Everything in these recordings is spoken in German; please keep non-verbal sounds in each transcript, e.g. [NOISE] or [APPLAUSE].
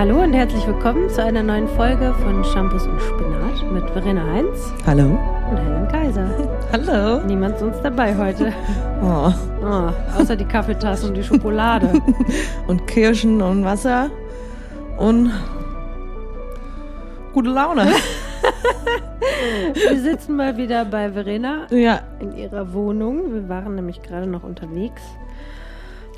Hallo und herzlich willkommen zu einer neuen Folge von Shampoos und Spinat mit Verena Heinz Hallo. und Helen Kaiser. [LAUGHS] Hallo. Niemand sonst dabei heute. [LAUGHS] Oh. Oh, außer die Kaffeetasse und die Schokolade. [LAUGHS] Und Kirschen und Wasser und gute Laune. Wir sitzen mal wieder bei Verena ja. in ihrer Wohnung. Wir waren nämlich gerade noch unterwegs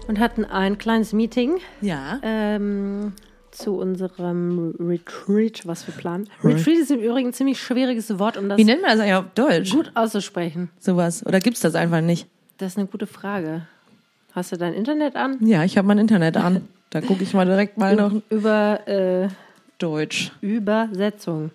und hatten ein kleines Meeting Ja. ähm, zu unserem Retreat, was wir planen. Retreat ist im Übrigen ein ziemlich schwieriges Wort, um das Wie nennt man das eigentlich auf Deutsch? gut auszusprechen. Sowas. Oder gibt's das einfach nicht? Das ist eine gute Frage. Hast du dein Internet an? Ja, ich habe mein Internet an. Da gucke ich mal direkt mal noch Über äh, Deutsch. Übersetzung.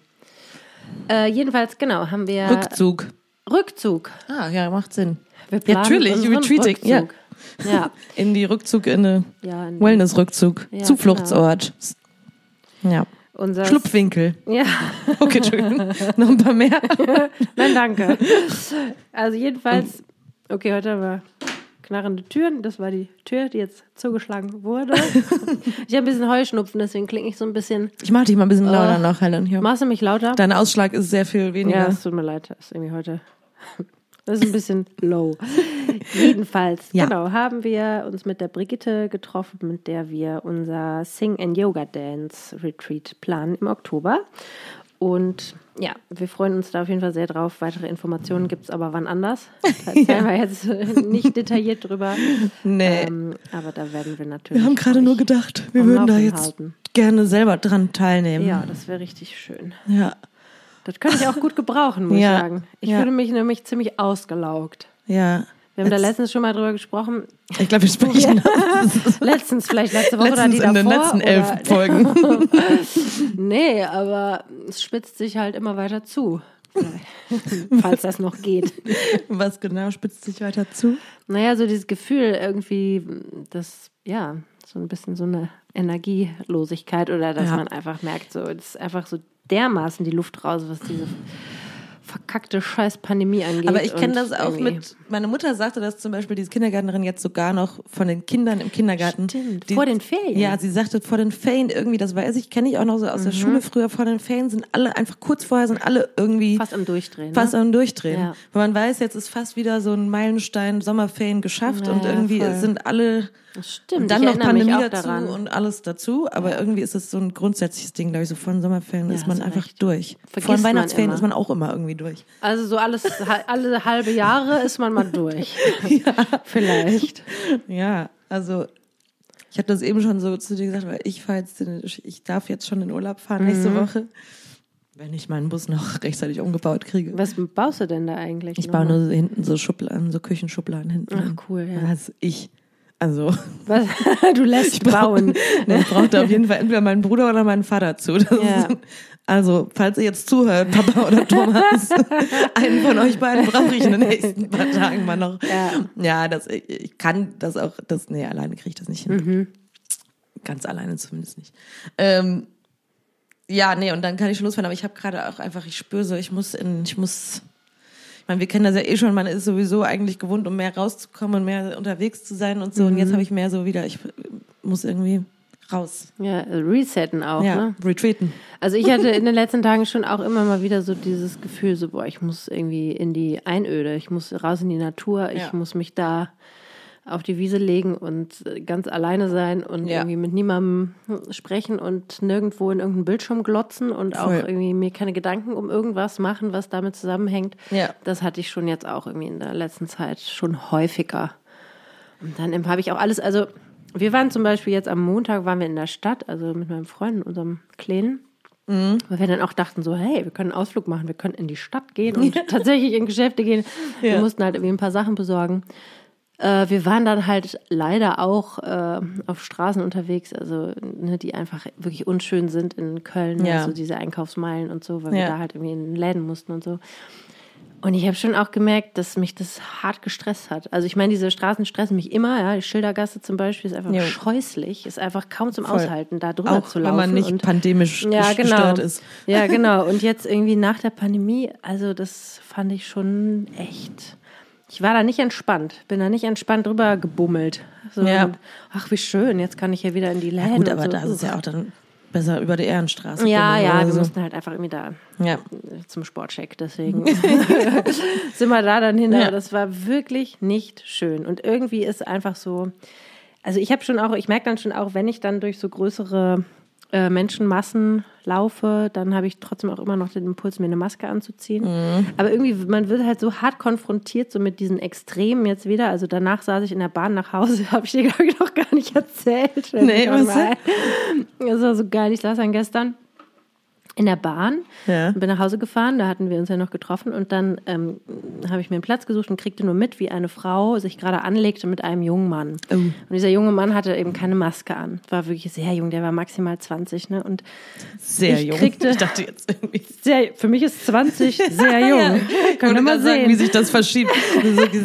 Äh, jedenfalls, genau, haben wir Rückzug. Rückzug. Ah, ja, macht Sinn. Wir Ja, natürlich, unseren Retreating, ja. Rückzug. Ja. [LAUGHS] In die Rückzug, in eine ja Wellness-Rückzug. Ja, Zufluchtsort. Ja. unser Schlupfwinkel. Ja, [LAUGHS] Okay, Entschuldigung. [LAUGHS] noch ein paar mehr. nein, danke. Also jedenfalls, okay, heute haben wir knarrende Türen. Das war die Tür, die jetzt zugeschlagen wurde. Ich habe ein bisschen Heuschnupfen, deswegen klinge ich so ein bisschen. Ich mach dich mal ein bisschen lauter Oh. noch, Helen. Hier. Machst du mich lauter? Dein Ausschlag ist sehr viel weniger. Ja, es tut mir leid, das ist irgendwie heute. Das ist ein bisschen low. [LAUGHS] Jedenfalls, Ja. genau, haben wir uns mit der Brigitte getroffen, mit der wir unser Sing and Yoga Dance Retreat planen im Oktober. Und ja, wir freuen uns da auf jeden Fall sehr drauf. Weitere Informationen gibt es aber wann anders. [LAUGHS] Da erzählen wir jetzt [LAUGHS] nicht detailliert drüber. Nee. Ähm, aber da werden wir natürlich. Wir haben gerade nur gedacht, wir würden da jetzt halten. gerne selber dran teilnehmen. Ja, das wäre richtig schön. Ja. Das könnte ich auch gut gebrauchen, muss Ja, ich sagen. Ich ja. fühle mich nämlich ziemlich ausgelaugt. ja. Wir haben da Jetzt- letztens schon mal drüber gesprochen. Ich glaube, wir sprechen [LAUGHS] Letztens, vielleicht letzte Woche letztens oder die in den davor. letzten elf oder, Folgen. [LAUGHS] nee, aber es spitzt sich halt immer weiter zu. Falls das noch geht. Was genau spitzt sich weiter zu? Naja, so dieses Gefühl irgendwie, das, ja, so ein bisschen so eine Energielosigkeit oder dass Ja. man einfach merkt, so, es ist einfach so dermaßen die Luft raus, was diese verkackte scheiß Pandemie angeht. Aber ich kenne das auch irgendwie- mit, meine Mutter sagte das zum Beispiel, diese Kindergärtnerin jetzt sogar noch von den Kindern im Kindergarten. Stimmt, die, vor den Ferien. Ja, sie sagte vor den Ferien irgendwie, das weiß ich, kenne ich auch noch so aus Mhm. der Schule früher, vor den Ferien sind alle, einfach kurz vorher sind alle irgendwie Fast am Durchdrehen. fast ne? am Durchdrehen. Ja. Weil man weiß, jetzt ist fast wieder so ein Meilenstein Sommerferien geschafft Ja, und irgendwie voll. sind alle Das stimmt. und dann ich noch Pandemie dazu und alles dazu. Aber irgendwie ist es so ein grundsätzliches Ding, glaube ich, so vor den Sommerferien Ja, ist man einfach recht. durch. Vergisst vor den man Weihnachtsferien immer. ist man auch immer irgendwie durch. Also so alles, alle halbe Jahre ist man mal durch. [LAUGHS] Vielleicht. Ja, also ich habe das eben schon so zu dir gesagt, weil ich fahre jetzt, in, ich darf jetzt schon in Urlaub fahren nächste Mhm. Woche, wenn ich meinen Bus noch rechtzeitig umgebaut kriege. Was baust du denn da eigentlich? Ich baue nur so hinten so Schubladen, so Küchenschubladen hinten. Ach, cool, ja. Das ich. Also, Was? [LAUGHS] Du lässt bauen. ne, ich brauchte [LAUGHS] auf jeden Fall entweder meinen Bruder oder meinen Vater zu. Ja. also, falls ihr jetzt zuhört, Papa [LAUGHS] oder Thomas, einen von euch beiden brauche ich in den nächsten paar Tagen mal noch. Ja. Ja, das, ich, ich kann das auch, das, nee, alleine kriege ich das nicht hin. Mhm. Ganz alleine zumindest nicht. Ähm, ja, nee, und dann kann ich schon losfahren, aber ich habe gerade auch einfach, ich spüre so, ich muss in, ich muss, ich meine, wir kennen das ja eh schon, man ist sowieso eigentlich gewohnt, um mehr rauszukommen und mehr unterwegs zu sein und so. Und Mhm. jetzt habe ich mehr so wieder, ich muss irgendwie raus. Ja, resetten auch, ja, ne? retreaten. Also ich hatte in den letzten Tagen schon auch immer mal wieder so dieses Gefühl, so boah, ich muss irgendwie in die Einöde, ich muss raus in die Natur, ich Ja. muss mich da auf die Wiese legen und äh, ganz alleine sein und Ja. irgendwie mit niemandem sprechen und nirgendwo in irgendeinen Bildschirm glotzen und auch Voll. irgendwie mir keine Gedanken um irgendwas machen, was damit zusammenhängt. Ja. Das hatte ich schon jetzt auch irgendwie in der letzten Zeit schon häufiger. Und dann habe ich auch alles, also wir waren zum Beispiel jetzt am Montag, waren wir in der Stadt, also mit meinem Freund, unserem Kleinen. Mhm. Weil wir dann auch dachten so, hey, wir können einen Ausflug machen, wir können in die Stadt gehen [LAUGHS] und tatsächlich in Geschäfte gehen. Wir Ja. mussten halt irgendwie ein paar Sachen besorgen. Äh, wir waren dann halt leider auch äh, auf Straßen unterwegs, also ne, die einfach wirklich unschön sind in Köln, Ja. also diese Einkaufsmeilen und so, weil wir Ja. da halt irgendwie in Läden mussten und so. Und ich habe schon auch gemerkt, dass mich das hart gestresst hat. Also ich meine, diese Straßen stressen mich immer. Ja, die Schildergasse zum Beispiel ist einfach Jo. scheußlich, ist einfach kaum zum Voll. Aushalten, da drüber Auch zu wenn laufen. man nicht und pandemisch ja, genau. gestört ist. Ja, [LAUGHS] genau. Und jetzt irgendwie nach der Pandemie, also das fand ich schon echt. Ich war da nicht entspannt, bin da nicht entspannt drüber gebummelt. So, Ja. und, ach, wie schön, jetzt kann ich ja wieder in die Läden. Ja, gut, aber so. da ist es ja auch dann besser über die Ehrenstraße. Ja, ja, wir so. mussten halt einfach irgendwie da Ja. zum Sportcheck, deswegen [LAUGHS] [LAUGHS] sind wir da dann hin. Ja. Aber das war wirklich nicht schön. Und irgendwie ist einfach so, also ich habe schon auch, ich merke dann schon auch, wenn ich dann durch so größere äh, Menschenmassen laufe, dann habe ich trotzdem auch immer noch den Impuls, mir eine Maske anzuziehen. Aber irgendwie, man wird halt so hart konfrontiert, so mit diesen Extremen jetzt wieder. Also danach saß ich in der Bahn nach Hause, [LAUGHS] habe ich dir, glaube ich, noch gar nicht erzählt. Nee, was. [LAUGHS] Das war so geil. Ich saß dann gestern in der Bahn Ja. und bin nach Hause gefahren, da hatten wir uns ja noch getroffen und dann ähm, habe ich mir einen Platz gesucht und kriegte nur mit, wie eine Frau sich gerade anlegte mit einem jungen Mann. Oh. Und dieser junge Mann hatte eben keine Maske an. War wirklich sehr jung, der war maximal 20, ne? Und Sehr Ich jung. kriegte- [LAUGHS] ich dachte jetzt irgendwie. [LAUGHS] sehr, für mich ist 20 [LAUGHS] sehr jung. Ja. Können wir mal gerade sagen, wie sehen. sich das verschiebt.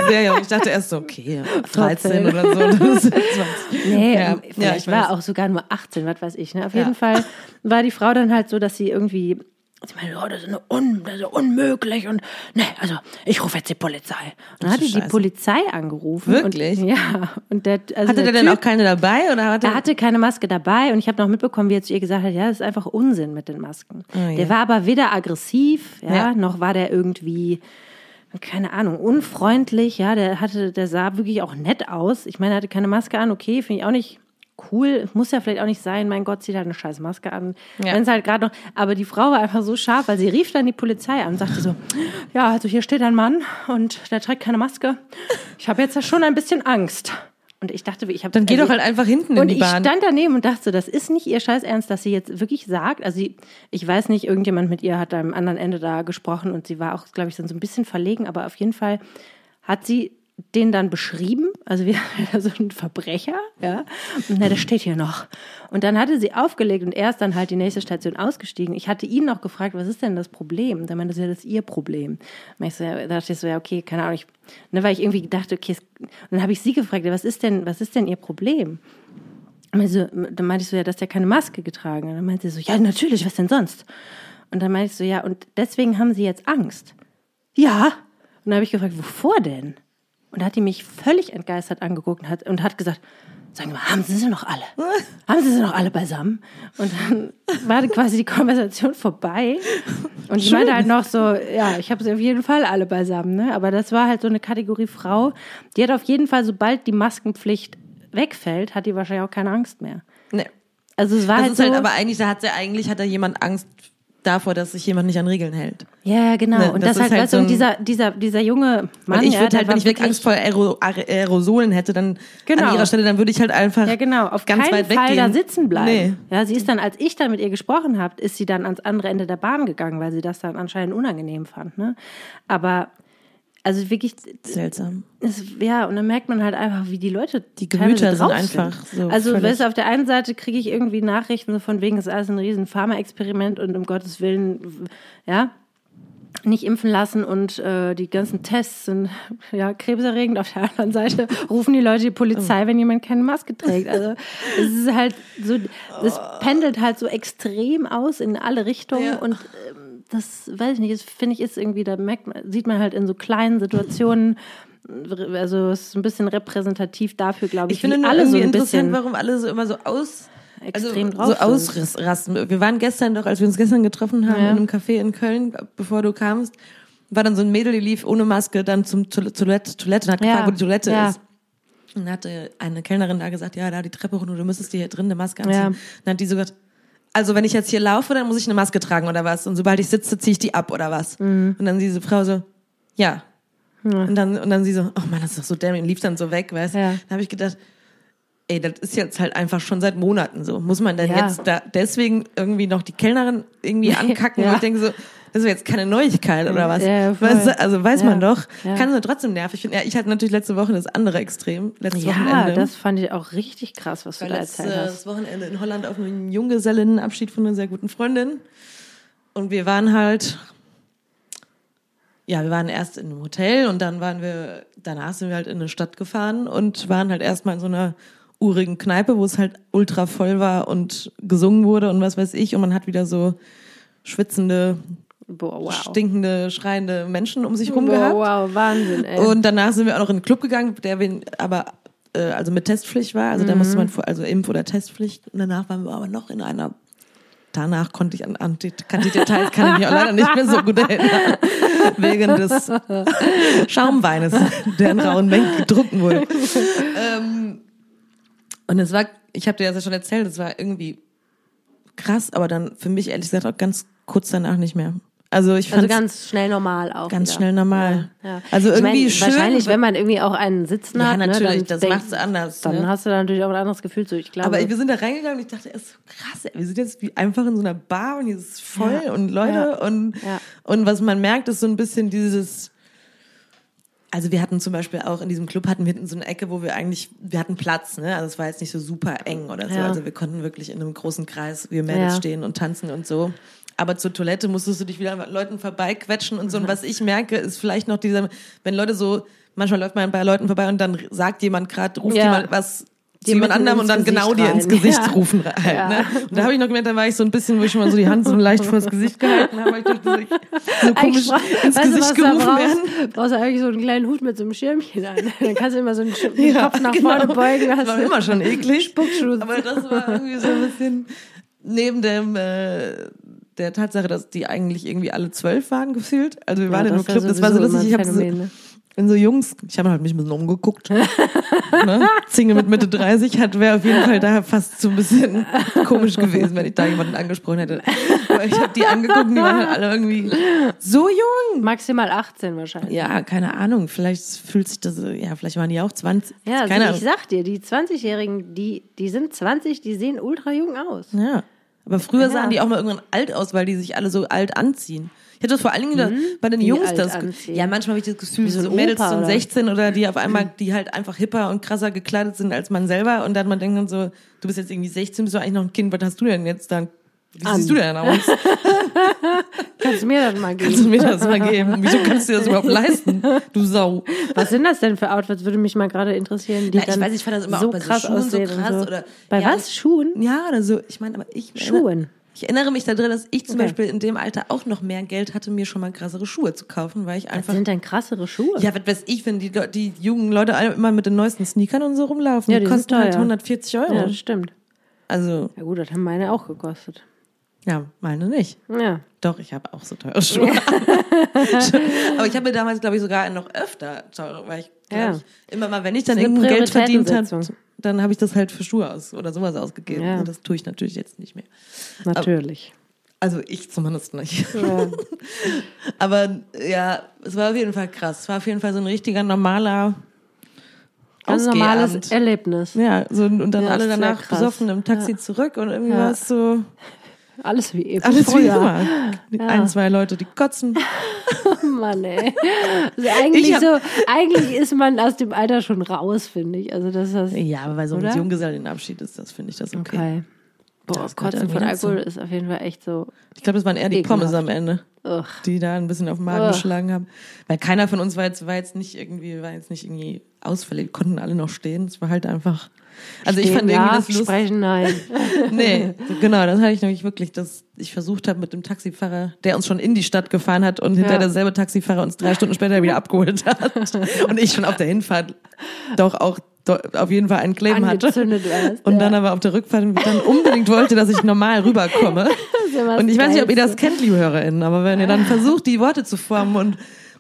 Sehr jung. Ich dachte erst so, okay, 13 oder so. Das ist 20. Nee, Ja. ähm, Ja, vielleicht ich war auch sogar nur 18, was weiß ich. Ne? Auf Ja. jeden Fall war die Frau dann halt so, dass sie irgendwie, sie meinte, oh, das ist, un, das ist unmöglich und ne, also ich rufe jetzt die Polizei. Und dann hat die. Polizei angerufen. Wirklich? Und, ja. Und der, also Hatte der der denn typ, auch keine dabei? Oder hatte der hatte keine Maske dabei und ich habe noch mitbekommen, wie er zu ihr gesagt hat, ja, das ist einfach Unsinn mit den Masken. Ah, ja. Der war aber weder aggressiv, ja, Ja. noch war der irgendwie, keine Ahnung, unfreundlich, ja, der hatte, der sah wirklich auch nett aus. Ich meine, er hatte keine Maske an, okay, finde ich auch nicht cool. Muss ja vielleicht auch nicht sein, mein Gott, zieht halt eine scheiß Maske an. Ja. Wenn es halt gerade noch, aber die Frau war einfach so scharf, weil sie rief dann die Polizei an und sagte so, [LAUGHS] ja, also hier steht ein Mann und der trägt keine Maske. Ich habe jetzt ja schon ein bisschen Angst. Und ich dachte, ich habe Dann geh doch halt einfach hinten in und die ich Bahn. stand daneben und dachte so, das ist nicht ihr Scheiß Ernst, dass sie jetzt wirklich sagt. Also sie, ich weiß nicht, irgendjemand mit ihr hat am anderen Ende da gesprochen und sie war auch, glaube ich, dann so ein bisschen verlegen, aber auf jeden Fall hat sie den dann beschrieben, also wie [LAUGHS] so ein Verbrecher, ja. Und na, das steht hier noch. Und dann hatte sie aufgelegt und er ist dann halt die nächste Station ausgestiegen. Ich hatte ihn noch gefragt, was ist denn das Problem? Da meinte sie, das ist ihr Problem. Und so, dachte ich so, ja, okay, keine Ahnung, ich, ne, weil ich irgendwie dachte, okay, es, und dann habe ich sie gefragt, was ist denn, was ist denn ihr Problem? Also, dann meinte ich so, ja, dass der keine Maske getragen hat. Dann meinte sie so, ja, natürlich, was denn sonst? Und dann meinte ich so, ja, und deswegen haben sie jetzt Angst. Ja. Und dann habe ich gefragt, wovor denn? Und da hat die mich völlig entgeistert angeguckt und hat, und hat gesagt, sagen wir mal, haben Sie sie noch alle? [LAUGHS] haben Sie sie noch alle beisammen? Und dann war quasi die Konversation vorbei. Und ich meinte halt noch so, ja, ich habe sie auf jeden Fall alle beisammen. Ne? Aber das war halt so eine Kategorie Frau, die hat auf jeden Fall, sobald die Maskenpflicht wegfällt, hat die wahrscheinlich auch keine Angst mehr. Nee. Also es war Das halt ist so, halt, aber eigentlich, da hat ja eigentlich hat da jemand Angst davor, dass sich jemand nicht an Regeln hält. ja, ja, genau. Ne, und das das, halt, halt weißt du, so und ein- dieser, dieser, dieser junge Mann, ich ja, würde der halt, wenn ich wirklich Angst vor Aero Aer- Aerosolen hätte, dann Genau. an ihrer Stelle, dann würde ich halt einfach Ja, genau. Auf ganz keinen weit Fall weggehen. da sitzen bleiben. Nee. Ja, sie ist dann, als ich dann mit ihr gesprochen habe, ist sie dann ans andere Ende der Bahn gegangen, weil sie das dann anscheinend unangenehm fand. Ne? Aber also wirklich, Seltsam. es, ja, und dann merkt man halt einfach, wie die Leute Die Gemüter sind einfach so Also, weißt du, auf der einen Seite kriege ich irgendwie Nachrichten so von wegen, es ist alles ein riesen Pharma-Experiment und um Gottes Willen, ja, nicht impfen lassen und äh, die ganzen Tests sind ja krebserregend. Auf der anderen Seite rufen die Leute die Polizei, wenn jemand keine Maske trägt. Also es ist halt so, es pendelt halt so extrem aus in alle Richtungen Ja. und ähm, das weiß ich nicht, das finde ich ist irgendwie, da merkt man, sieht man halt in so kleinen Situationen, also es ist ein bisschen repräsentativ dafür, glaube ich, Ich finde nur alle so ein interessant, warum alle so immer so aus extrem also, drauf so sind. ausrasten. Wir waren gestern doch, als wir uns gestern getroffen haben Ja. in einem Café in Köln, bevor du kamst, war dann so ein Mädel, die lief ohne Maske dann zum Toil- Toilette, Toilette und hat Ja. gefragt, wo die Toilette Ja. ist. Und hatte eine Kellnerin da gesagt, ja, da die Treppe runter, du müsstest dir hier drin eine Maske anziehen. Ja. Dann hat die so gesagt, also wenn ich jetzt hier laufe, dann muss ich eine Maske tragen oder was? Und sobald ich sitze, ziehe ich die ab oder was? Mhm. Und dann diese Frau so, ja. Und dann und dann sie so, oh Mann, das ist doch so dämlich, und lief dann so weg, weißt? Ja. Dann habe ich gedacht, ey, das ist jetzt halt einfach schon seit Monaten so. Muss man denn Ja. jetzt da deswegen irgendwie noch die Kellnerin irgendwie [LAUGHS] ankacken? Ja. Und ich denke so, das ist jetzt keine Neuigkeit oder was? Ja, weißt du, also weiß Ja. man doch. Ja. Kann nur trotzdem nervig finden. Ja, ich hatte natürlich letzte Woche das andere Extrem, letztes Ja, Wochenende. das fand ich auch richtig krass, was du Weil da letztes erzählt hast. das Wochenende in Holland auf einem Junggesellinnenabschied von einer sehr guten Freundin. Und wir waren halt, ja, wir waren erst in einem Hotel und dann waren wir, danach sind wir halt in eine Stadt gefahren und waren halt erstmal in so einer urigen Kneipe, wo es halt ultra voll war und gesungen wurde und was weiß ich. Und man hat wieder so schwitzende, Boah, wow. stinkende, schreiende Menschen um sich rum Boah, gehabt. wow, Wahnsinn, ey. Und danach sind wir auch noch in einen Club gegangen, der wir aber äh, also mit Testpflicht war. Also da musste man vor, also Impf- oder Testpflicht. Und danach waren wir aber noch in einer danach konnte ich an, an die, kann die Details kann ich mich auch leider nicht mehr so gut erinnern. Wegen des Schaumweines, der in rauen Mengen getrunken wurde. ähm, und es war, ich habe dir das ja schon erzählt, es war irgendwie krass, aber dann für mich ehrlich gesagt auch ganz kurz danach nicht mehr. Also ich fand Also ganz schnell normal auch. ganz wieder. schnell normal. Ja, ja. Also Ich irgendwie schön. Wahrscheinlich, wenn man irgendwie auch einen Sitzen Ja, hat. natürlich, ne, dann das denk- macht's anders, Dann ne? hast du da natürlich auch ein anderes Gefühl zu. Ich glaube. Aber wir sind da reingegangen und ich dachte erst so krass, ey, wir sind jetzt wie einfach in so einer Bar und hier ist es voll Ja. und Leute Ja. und Ja. und was man merkt ist so ein bisschen dieses also wir hatten zum Beispiel auch in diesem Club hatten wir so eine Ecke, wo wir eigentlich, wir hatten Platz, ne? Also es war jetzt nicht so super eng oder so. Ja. Also wir konnten wirklich in einem großen Kreis, wir Mädels Ja. stehen und tanzen und so. Aber zur Toilette musstest du dich wieder an Leuten vorbeiquetschen und so. Und was ich merke, ist vielleicht noch dieser, wenn Leute so, manchmal läuft man bei Leuten vorbei und dann sagt jemand gerade, ruft Ja. jemand was zu jemand anderem und dann Gesicht genau dir ins rein. Gesicht Ja. rufen halt. Ja. Ne? Und da habe ich noch gemerkt, da war ich so ein bisschen, wo ich mal so die Hand so leicht vors Gesicht gehalten habe, weil ich dachte, so komisch Eigentlich ins weißt Gesicht du gerufen werden. brauchst, brauchst du eigentlich so einen kleinen Hut mit so einem Schirmchen an. [LAUGHS] Dann kannst du immer so einen Sch- Ja, Kopf nach genau. vorne beugen. Das war immer schon eklig. Spuckschutz. Aber das war irgendwie so ein bisschen neben dem äh, der Tatsache, dass die eigentlich irgendwie alle zwölf waren gefühlt. Also wir Ja, waren in einem Club, das war so lustig. Ich habe so, in so Jungs, ich habe halt mich ein bisschen umgeguckt. [LAUGHS] ne? Single mit Mitte 30 hat wäre auf jeden Fall da fast so ein bisschen komisch gewesen, wenn ich da jemanden angesprochen hätte. Aber ich habe die angeguckt, die waren halt alle irgendwie so jung. Maximal 18 wahrscheinlich. Ja, keine Ahnung. Vielleicht fühlt sich das, ja, vielleicht waren die auch 20. Ja, keine also ich sag dir, die 20-Jährigen, die, die sind 20, die sehen ultra jung aus. Ja. Aber früher Ja. sahen die auch mal irgendwann alt aus, weil die sich alle so alt anziehen. Ich hatte das vor allen Dingen da- bei den Wie Jungs das. anziehen? Ja, manchmal habe ich das Gefühl, so so, Mädels Opa, von oder? 16 oder die auf einmal, die halt einfach hipper und krasser gekleidet sind als man selber und dann man denkt dann so, du bist jetzt irgendwie 16, bist du eigentlich noch ein Kind, was hast du denn jetzt dann? Wie An. siehst du denn aus? [LAUGHS] Kannst du mir das mal Kannst du geben? mir das mal geben? Wieso kannst du dir das überhaupt [LAUGHS] leisten? Du Sau. Was sind das denn für Outfits? Würde mich mal gerade interessieren. Die Na, ich weiß, ich fand das immer so auch bei so krass Schuhen so aussehen und krass so. oder- Bei Ja, was? Schuhen? Ja, oder so. Ich meine, aber ich Schuhen. Ich erinnere mich daran, dass ich zum Okay. Beispiel in dem Alter auch noch mehr Geld hatte, mir schon mal krassere Schuhe zu kaufen, weil ich Was einfach sind denn krassere Schuhe? Ja, was weiß ich, wenn die, Le- die jungen Leute alle immer mit den neuesten Sneakern und so rumlaufen. Ja, die die kosten halt teuer. 140 Euro. Ja, das stimmt. Also, Ja gut, das haben meine auch gekostet. Ja, meine nicht. Ja. Doch, ich habe auch so teure Schuhe. [LAUGHS] Aber ich habe mir damals, glaube ich, sogar noch öfter teure, weil ich, Ja. ich, immer mal, wenn ich dann irgendein Geld verdient habe, dann habe ich das halt für Schuhe aus oder sowas ausgegeben. Ja. Und das tue ich natürlich jetzt nicht mehr. Natürlich. Also ich zumindest nicht. Ja. [LAUGHS] Aber ja, es war auf jeden Fall krass. Es war auf jeden Fall so ein richtiger normaler Ganz Ausgehabend. normales Erlebnis. Ja, so, und dann Ja, alle danach besoffen im Taxi zurück und irgendwie war es so Alles wie eben alles wie immer. Ein, zwei Leute, die kotzen. [LAUGHS] Mann, ey. Also eigentlich, Ich hab- so, eigentlich ist man aus dem Alter schon raus, finde ich. Also das ist Ja, aber bei so einem? Junggesellenabschied ist das, finde ich das okay. okay. Boah, Das Kotzen von. Alkohol ist auf jeden Fall echt so. Ich glaube, das waren eher die Ekelhaft. Pommes am Ende, Ugh. die da ein bisschen auf den Magen Ugh. geschlagen haben. Weil keiner von uns war jetzt, war jetzt nicht irgendwie, war jetzt nicht irgendwie ausfällig. Konnten alle noch stehen. Es war halt einfach. Also ich fand ja, irgendwie das lustig. Sprechen nein. [LAUGHS] Nee, genau, das hatte ich nämlich wirklich, dass ich versucht habe mit dem Taxifahrer, der uns schon in die Stadt gefahren hat und hinter Ja. derselbe Taxifahrer uns drei Stunden später wieder [LAUGHS] abgeholt hat. Und ich schon auf der Hinfahrt doch auch auf jeden Fall einen Claim hatte. Warst. Und ja. dann aber auf der Rückfahrt dann unbedingt wollte, dass ich normal rüberkomme. [LAUGHS] immer Und ich weiß nicht, ob ihr das kennt, liebe HörerInnen, aber wenn ihr dann versucht, die Worte zu formen und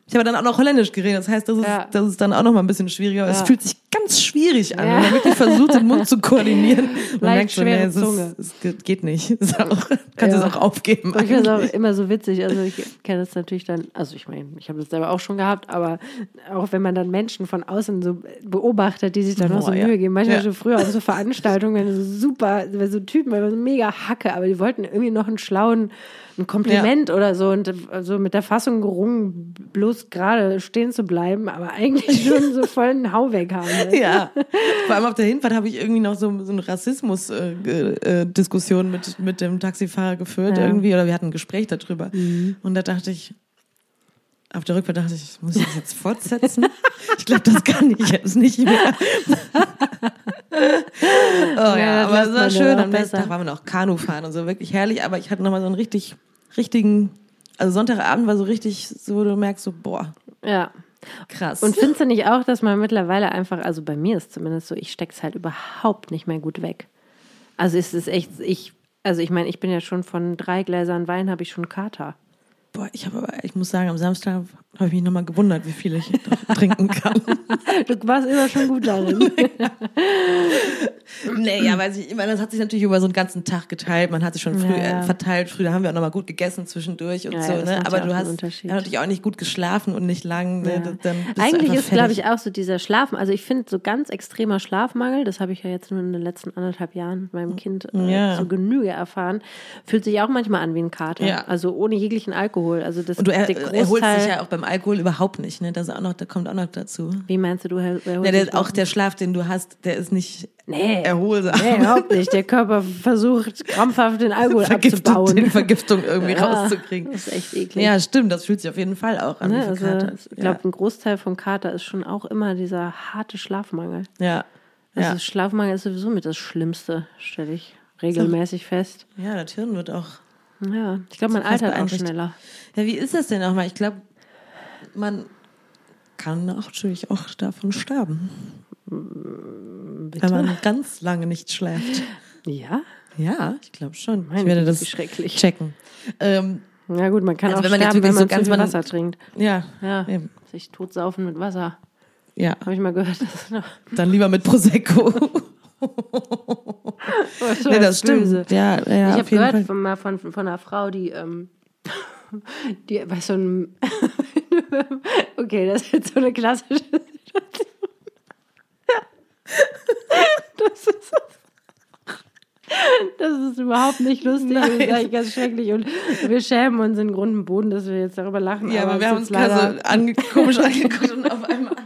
ich habe dann auch noch Holländisch geredet, das heißt, das ist, Ja. das ist dann auch noch mal ein bisschen schwieriger. Es Ja. fühlt sich ganz schwierig an, Ja. wenn man wirklich versucht, den Mund zu koordinieren. [LAUGHS] Man Leicht merkt so, nee, es, ist, es geht- nicht. [LAUGHS] Ist auch, kannst Ja. es auch aufgeben. Ich finde es auch immer so witzig. Also ich kenne das natürlich dann, also ich meine, ich habe das selber auch schon gehabt, aber auch wenn man dann Menschen von außen so beobachtet, die sich dann noch Boah, so. Mühe geben. Manchmal Ja. schon früher auf so Veranstaltungen, wenn so super, wenn so Typen, wenn so mega Hacke, aber die wollten irgendwie noch einen schlauen, ein Kompliment oder so und so mit der Fassung gerungen, bloß gerade stehen zu bleiben, aber eigentlich [LAUGHS] schon so voll einen Hau weg haben. ne? Ja, vor allem auf der Hinfahrt habe ich irgendwie noch so, so eine Rassismus-Diskussion Diskussion mit, mit dem Taxifahrer geführt Ja. irgendwie oder wir hatten ein Gespräch darüber. Und da dachte ich, auf der Rückfahrt dachte ich, muss ich das jetzt fortsetzen? ich glaube, das kann ich jetzt nicht mehr. [LAUGHS] [LAUGHS] oh ja, Ja, aber es war schön. Am nächsten. Tag waren wir noch Kanu fahren und so, wirklich herrlich. Aber ich hatte nochmal so einen richtig, richtigen, also Sonntagabend war so richtig, so wo du merkst so, boah, Ja. krass. Und findest du nicht auch, dass man mittlerweile einfach, also bei mir ist zumindest so, ich steck's halt überhaupt nicht mehr gut weg. Also es ist echt, ich Also ich meine, ich bin ja schon von drei Gläsern Wein, habe ich schon Kater. Boah, ich habe aber, ich muss sagen, am Samstag habe ich mich nochmal gewundert, wie viel ich [LAUGHS] trinken kann. Du warst immer schon gut darin. [LAUGHS] nee, ja, weiß ich, ich meine, das hat sich natürlich über so einen ganzen Tag geteilt. Man hat sich schon früh Ja, ja. äh, verteilt. Früher haben wir auch nochmal gut gegessen zwischendurch und Ja, so, ne? Aber du hast natürlich auch nicht gut geschlafen und nicht lang. Ne? Dann Eigentlich ist, glaube ich, auch so dieser Schlafen. Also ich finde so ganz extremer Schlafmangel, das habe ich ja jetzt nur in den letzten anderthalb Jahren mit meinem Kind äh, zu Genüge erfahren, fühlt sich auch manchmal an wie ein Kater. Also ohne jeglichen Alkohol. Also das Und du er, der erholst dich ja auch beim Alkohol überhaupt nicht, ne? Das auch noch, da kommt auch noch dazu. Wie meinst du, du erholst Ja, dich der, auch der Schlaf, den du hast, der ist nicht Nee. erholsam. Nee, überhaupt nicht. Der Körper versucht krampfhaft den Alkohol Vergiftung, abzubauen. die Vergiftung irgendwie [LAUGHS] Ja, rauszukriegen. Das ist echt eklig. Ja, stimmt, das fühlt sich auf jeden Fall auch an. Ne, also, ich glaube, ein Großteil vom Kater ist schon auch immer dieser harte Schlafmangel. ja. Also Ja. Schlafmangel ist sowieso mit das Schlimmste, stelle ich regelmäßig fest. ja, das Hirn wird auch. Ja, ich glaube, man altert auch schneller. Ja, wie ist das denn nochmal? Ich glaube, man kann auch natürlich auch davon sterben, wenn man ganz lange nicht schläft. Ja? Ja, ich glaube schon. Meine ich werde das schrecklich. checken. Ähm, Ja gut, man kann Also auch wenn man sterben, wenn man so ganz viel Wasser trinkt. ja, Ja, eben. sich totsaufen mit Wasser. ja, Habe ich mal gehört. [LAUGHS] Dann lieber mit Prosecco. [LAUGHS] nee, das stimmt. böse. Ja, ja, ich habe gehört von, mal von, von einer Frau, die, ähm, [LAUGHS] die bei so einem, okay, das ist jetzt so eine klassische Situation. [LAUGHS] Das ist, das ist überhaupt nicht lustig, das ist Nein. eigentlich ganz schrecklich und wir schämen uns in Grund und Boden, dass wir jetzt darüber lachen. Ja, aber wir haben ist uns leider- gerade so ange komisch [LAUGHS] angeguckt und auf einmal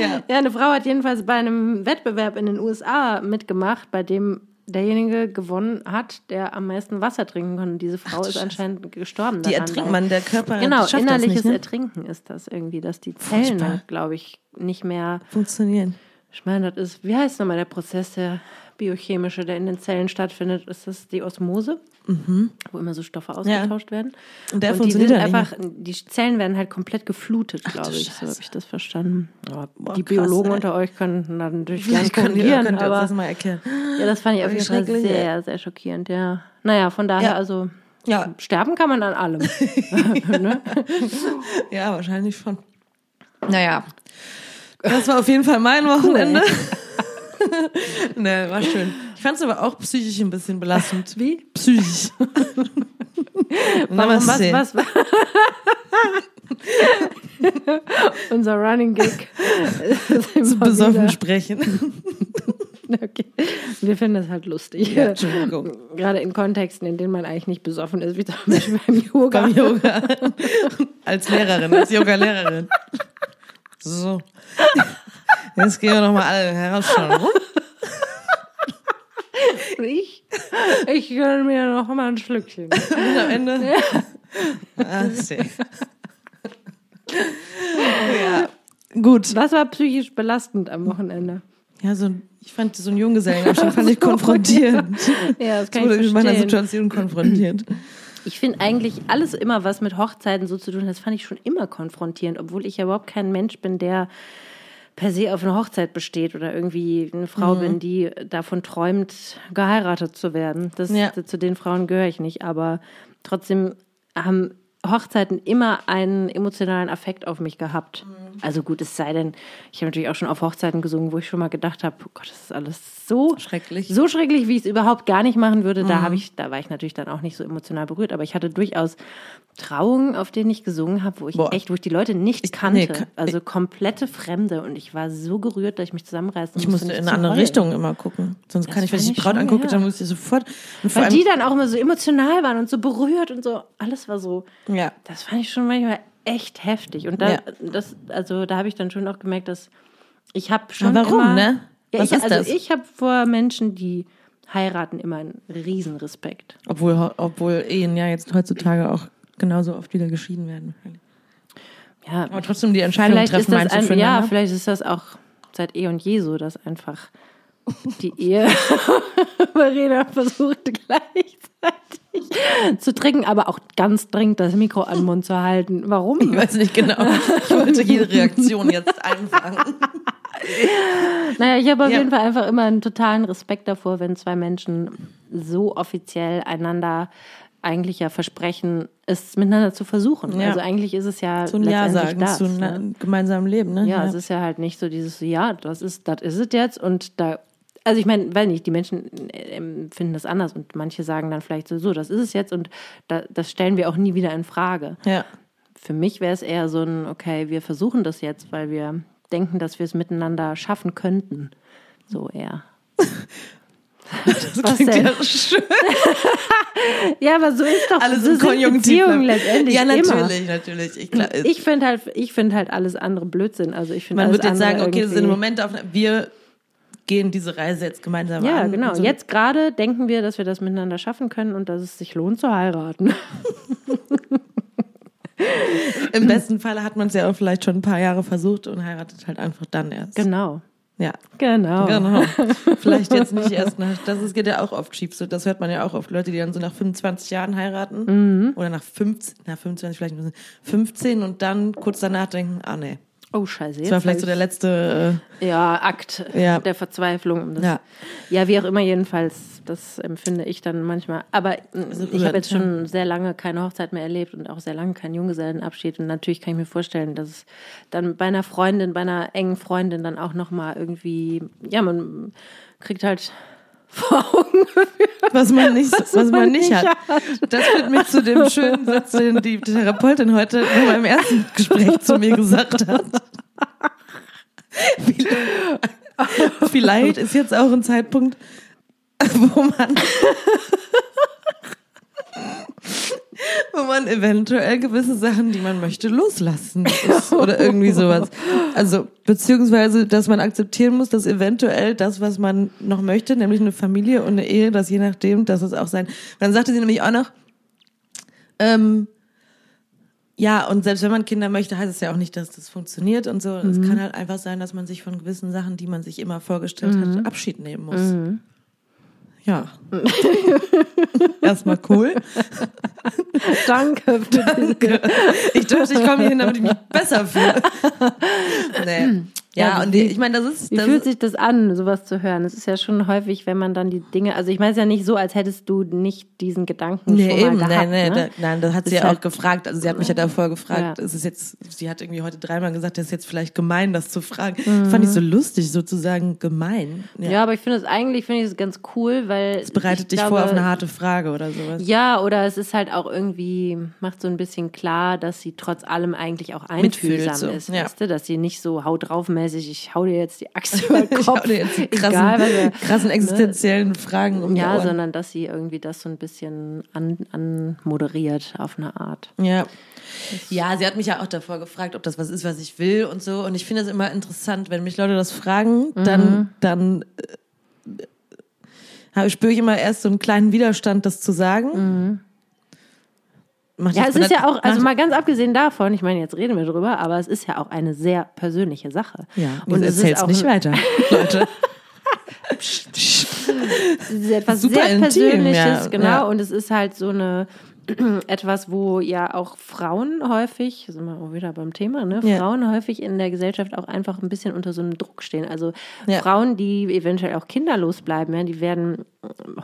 Ja. Ja, eine Frau hat jedenfalls bei einem Wettbewerb in den USA mitgemacht, bei dem derjenige gewonnen hat, der am meisten Wasser trinken konnte. Diese Frau ist anscheinend gestorben. Die daran, ertrinkt man, der Körper Genau, innerliches nicht, ne? Ertrinken ist das irgendwie, dass die Zellen, glaube ich, nicht mehr. funktionieren. Ich meine, das ist, wie heißt nochmal der Prozess, der biochemische, der in den Zellen stattfindet? Ist das die Osmose? Wo immer so Stoffe ausgetauscht werden. Und der die funktioniert sind dann nicht einfach, die Zellen werden halt komplett geflutet, glaube ich. So Scheiße. habe ich das verstanden. Aber Boah, die krass, Biologen ey. unter euch könnten dann natürlich ihr, korrigieren, könnt ihr aber das mal erklären. ja, das fand ich auf jeden Fall sehr, sehr schockierend, ja. Naja, von daher, Ja. also Ja, sterben kann man an allem. [LAUGHS] [LAUGHS] ne? ja, wahrscheinlich schon. Naja, das war auf jeden Fall mein Wochenende. [LAUGHS] [LAUGHS] ne, war schön. Ich fand es aber auch psychisch ein bisschen belastend. Wie? Psychisch. [LAUGHS] Warum, was, was, was? [LAUGHS] Unser Running Gig. Zu besoffen wieder- sprechen. Okay. Wir finden das halt lustig. Ja, Entschuldigung. Gerade in Kontexten, in denen man eigentlich nicht besoffen ist, wie zum Beispiel beim Yoga. Beim Yoga. Als Lehrerin, als Yoga-Lehrerin. So. [LAUGHS] Jetzt gehen wir nochmal alle herausschauen. [LAUGHS] Und ich, ich gönne mir noch mal ein Schlückchen. Und am Ende. Ah, sehr. [LAUGHS] ja. Gut. Was war psychisch belastend am Wochenende? Ja, so, ein- ich fand so einen Junggesellenabschied fand ich konfrontierend. Ja, das Ich kann wurde ich mit meiner. Situation konfrontiert. Ich finde eigentlich alles immer, was mit Hochzeiten so zu tun hat, das fand ich schon immer konfrontierend, obwohl ich ja überhaupt kein Mensch bin, der per se auf eine Hochzeit besteht oder irgendwie eine Mhm. Frau bin, die davon träumt, geheiratet zu werden. Das, Ja. Zu den Frauen gehöre ich nicht, aber trotzdem haben Hochzeiten immer einen emotionalen Affekt auf mich gehabt. Mhm. Also gut, es sei denn, ich habe natürlich auch schon auf Hochzeiten gesungen, wo ich schon mal gedacht habe, oh Gott, das ist alles so Schrecklich. so schrecklich, wie ich es überhaupt gar nicht machen würde. Mhm. Da habe ich, da war ich natürlich dann auch nicht so emotional berührt, aber ich hatte durchaus Trauungen, auf denen ich gesungen habe, wo ich Boah. echt, wo ich die Leute nicht kannte, nee, kann- also komplette Fremde und ich war so gerührt, dass ich mich zusammenreißen Ich musste. musste nicht in eine andere heulen. Richtung immer gucken. Sonst kann ich, wenn ich die ich Braut angucke, ja. dann muss ich sofort. Und Weil die dann auch immer so emotional waren und so berührt und so, alles war so, ja. das fand ich schon manchmal echt heftig. Und da, Ja. das, also da habe ich dann schon auch gemerkt, dass ich habe schon warum, immer, ne? Ja, Was ich, ist also das? ich habe vor Menschen, die heiraten, immer einen Riesenrespekt. Obwohl, obwohl Ehen ja jetzt heutzutage auch genauso oft wieder geschieden werden. Ja, Aber trotzdem die Entscheidung vielleicht treffen, ist das meinst du, ein, ja, füreinander? vielleicht ist das auch seit eh und je so, dass einfach [LAUGHS] die Ehe [LAUGHS] Verena versucht gleichzeitig [LAUGHS] zu trinken, aber auch ganz dringend das Mikro an den Mund zu halten. Warum? Ich weiß nicht genau. Ich wollte jede Reaktion jetzt einfangen. [LAUGHS] Naja, ich habe auf Ja. jeden Fall einfach immer einen totalen Respekt davor, wenn zwei Menschen so offiziell einander eigentlich ja versprechen, es miteinander zu versuchen. Ja. Also eigentlich ist es ja So ein Ja sagen das, zu ne? einem gemeinsamen Leben, ne? Ja, es ist ja halt nicht so dieses, ja, das ist, das ist es jetzt und da, also ich meine, weil nicht, die Menschen äh, empfinden das anders und manche sagen dann vielleicht so, so, das ist es jetzt und da, das stellen wir auch nie wieder in Frage. ja. Für mich wäre es eher so ein, okay, wir versuchen das jetzt, weil wir denken, dass wir es miteinander schaffen könnten. So eher. Das Was klingt denn? ja schön. [LAUGHS] Ja, aber so ist doch Alles so sind Konjunktiv. Beziehungen letztendlich Ja, immer. natürlich, natürlich. Ich, klar, Ich finde halt, ich finde halt alles andere Blödsinn. Also ich finde man würde jetzt sagen, okay, das ist im irgendwie- Moment auf, wir gehen diese Reise jetzt gemeinsam Ja, an. genau. und so. Jetzt gerade denken wir, dass wir das miteinander schaffen können und dass es sich lohnt zu heiraten. [LAUGHS] Im besten Falle hat man es ja auch vielleicht schon ein paar Jahre versucht und heiratet halt einfach dann erst. Genau. Ja. Genau. Genau. [LAUGHS] Vielleicht jetzt nicht erst nach, das ist, geht ja auch oft schief. So, das hört man ja auch oft. Leute, die dann so nach 25 Jahren heiraten. Mhm. Oder nach 15, nach 25 vielleicht nur 15 und dann kurz danach denken, ah nee. Oh, scheiße. Das war jetzt vielleicht so der letzte, ich- Ja, Akt Ja. der Verzweiflung. Das, Ja. ja, wie auch immer, jedenfalls, das empfinde ich dann manchmal. Aber Also ich habe jetzt schon sehr lange keine Hochzeit mehr erlebt und auch sehr lange keinen Junggesellenabschied. Und natürlich kann ich mir vorstellen, dass es dann bei einer Freundin, bei einer engen Freundin dann auch nochmal irgendwie, ja, man kriegt halt vor Augen, was man nicht, was, man man nicht nicht hat. Das führt mich zu dem schönen Satz, den die Therapeutin heute in meinem ersten Gespräch zu mir gesagt hat. Vielleicht ist jetzt auch ein Zeitpunkt, wo man, wo man eventuell gewisse Sachen, die man möchte, loslassen [LAUGHS] muss oder irgendwie sowas. Also, beziehungsweise, dass man akzeptieren muss, dass eventuell das, was man noch möchte, nämlich eine Familie und eine Ehe, dass je nachdem, dass es auch sein. Dann sagte sie nämlich auch noch, ähm, ja, und selbst wenn man Kinder möchte, heißt es ja auch nicht, dass das funktioniert und so. Es kann halt einfach sein, dass man sich von gewissen Sachen, die man sich immer vorgestellt hat, Abschied nehmen muss. Ja. [LAUGHS] Erstmal cool. danke. diese- Ich dachte, ich komme hier hin, damit ich mich besser fühle. Nee. [LAUGHS] Ja, Ja, und wie- ich meine, das ist. Wie Das fühlt sich das an, sowas zu hören? Es ist ja schon häufig, wenn man dann die Dinge, also ich meine es ist ja nicht so, als hättest du nicht diesen Gedanken Nee, schon eben, mal gehabt. nee, nee, ne? da, nein, das hat sie Ist ja halt- auch gefragt. Also sie hat mich ja davor gefragt, Ja. ist es jetzt, sie hat irgendwie heute dreimal gesagt, das ist jetzt vielleicht gemein, das zu fragen. Mhm. Fand ich so lustig, sozusagen gemein. Ja, aber ich finde es eigentlich, finde ich es ganz cool, weil Es bereitet ich dich glaube, vor auf eine harte Frage oder sowas. Ja, oder es ist halt auch irgendwie, macht so ein bisschen klar, dass sie trotz allem eigentlich auch einfühlsam Mitfühlt so, ist, ja. weißt du? Dass sie nicht so haut drauf mäßig, ich hau dir jetzt die Axt [LAUGHS] über den Kopf, dir jetzt die krassen, egal was er, krassen existenziellen Fragen um Ja, sondern dass sie irgendwie das so ein bisschen an, anmoderiert auf eine Art. Ja. Ja, sie hat mich ja auch davor gefragt, ob das was ist, was ich will und so. Und ich finde es immer interessant, wenn mich Leute das fragen, Mhm. dann, dann äh, habe- spüre ich immer erst so einen kleinen Widerstand, das zu sagen. Mhm. Ja, es ist ja auch, also mal ganz abgesehen davon, ich meine, jetzt reden wir drüber, aber es ist ja auch eine sehr persönliche Sache. Ja, und es ist erzähl's auch nicht weiter, [LAUGHS] Leute. Es ist etwas Super sehr intim, Persönliches, ja, genau. ja. Und es ist halt so eine [CLEARS THROAT] etwas, wo ja auch Frauen häufig, sind wir auch wieder beim Thema, ne? Ja. Frauen häufig in der Gesellschaft auch einfach ein bisschen unter so einem Druck stehen. Also Ja. Frauen, die eventuell auch kinderlos bleiben, ja, die werden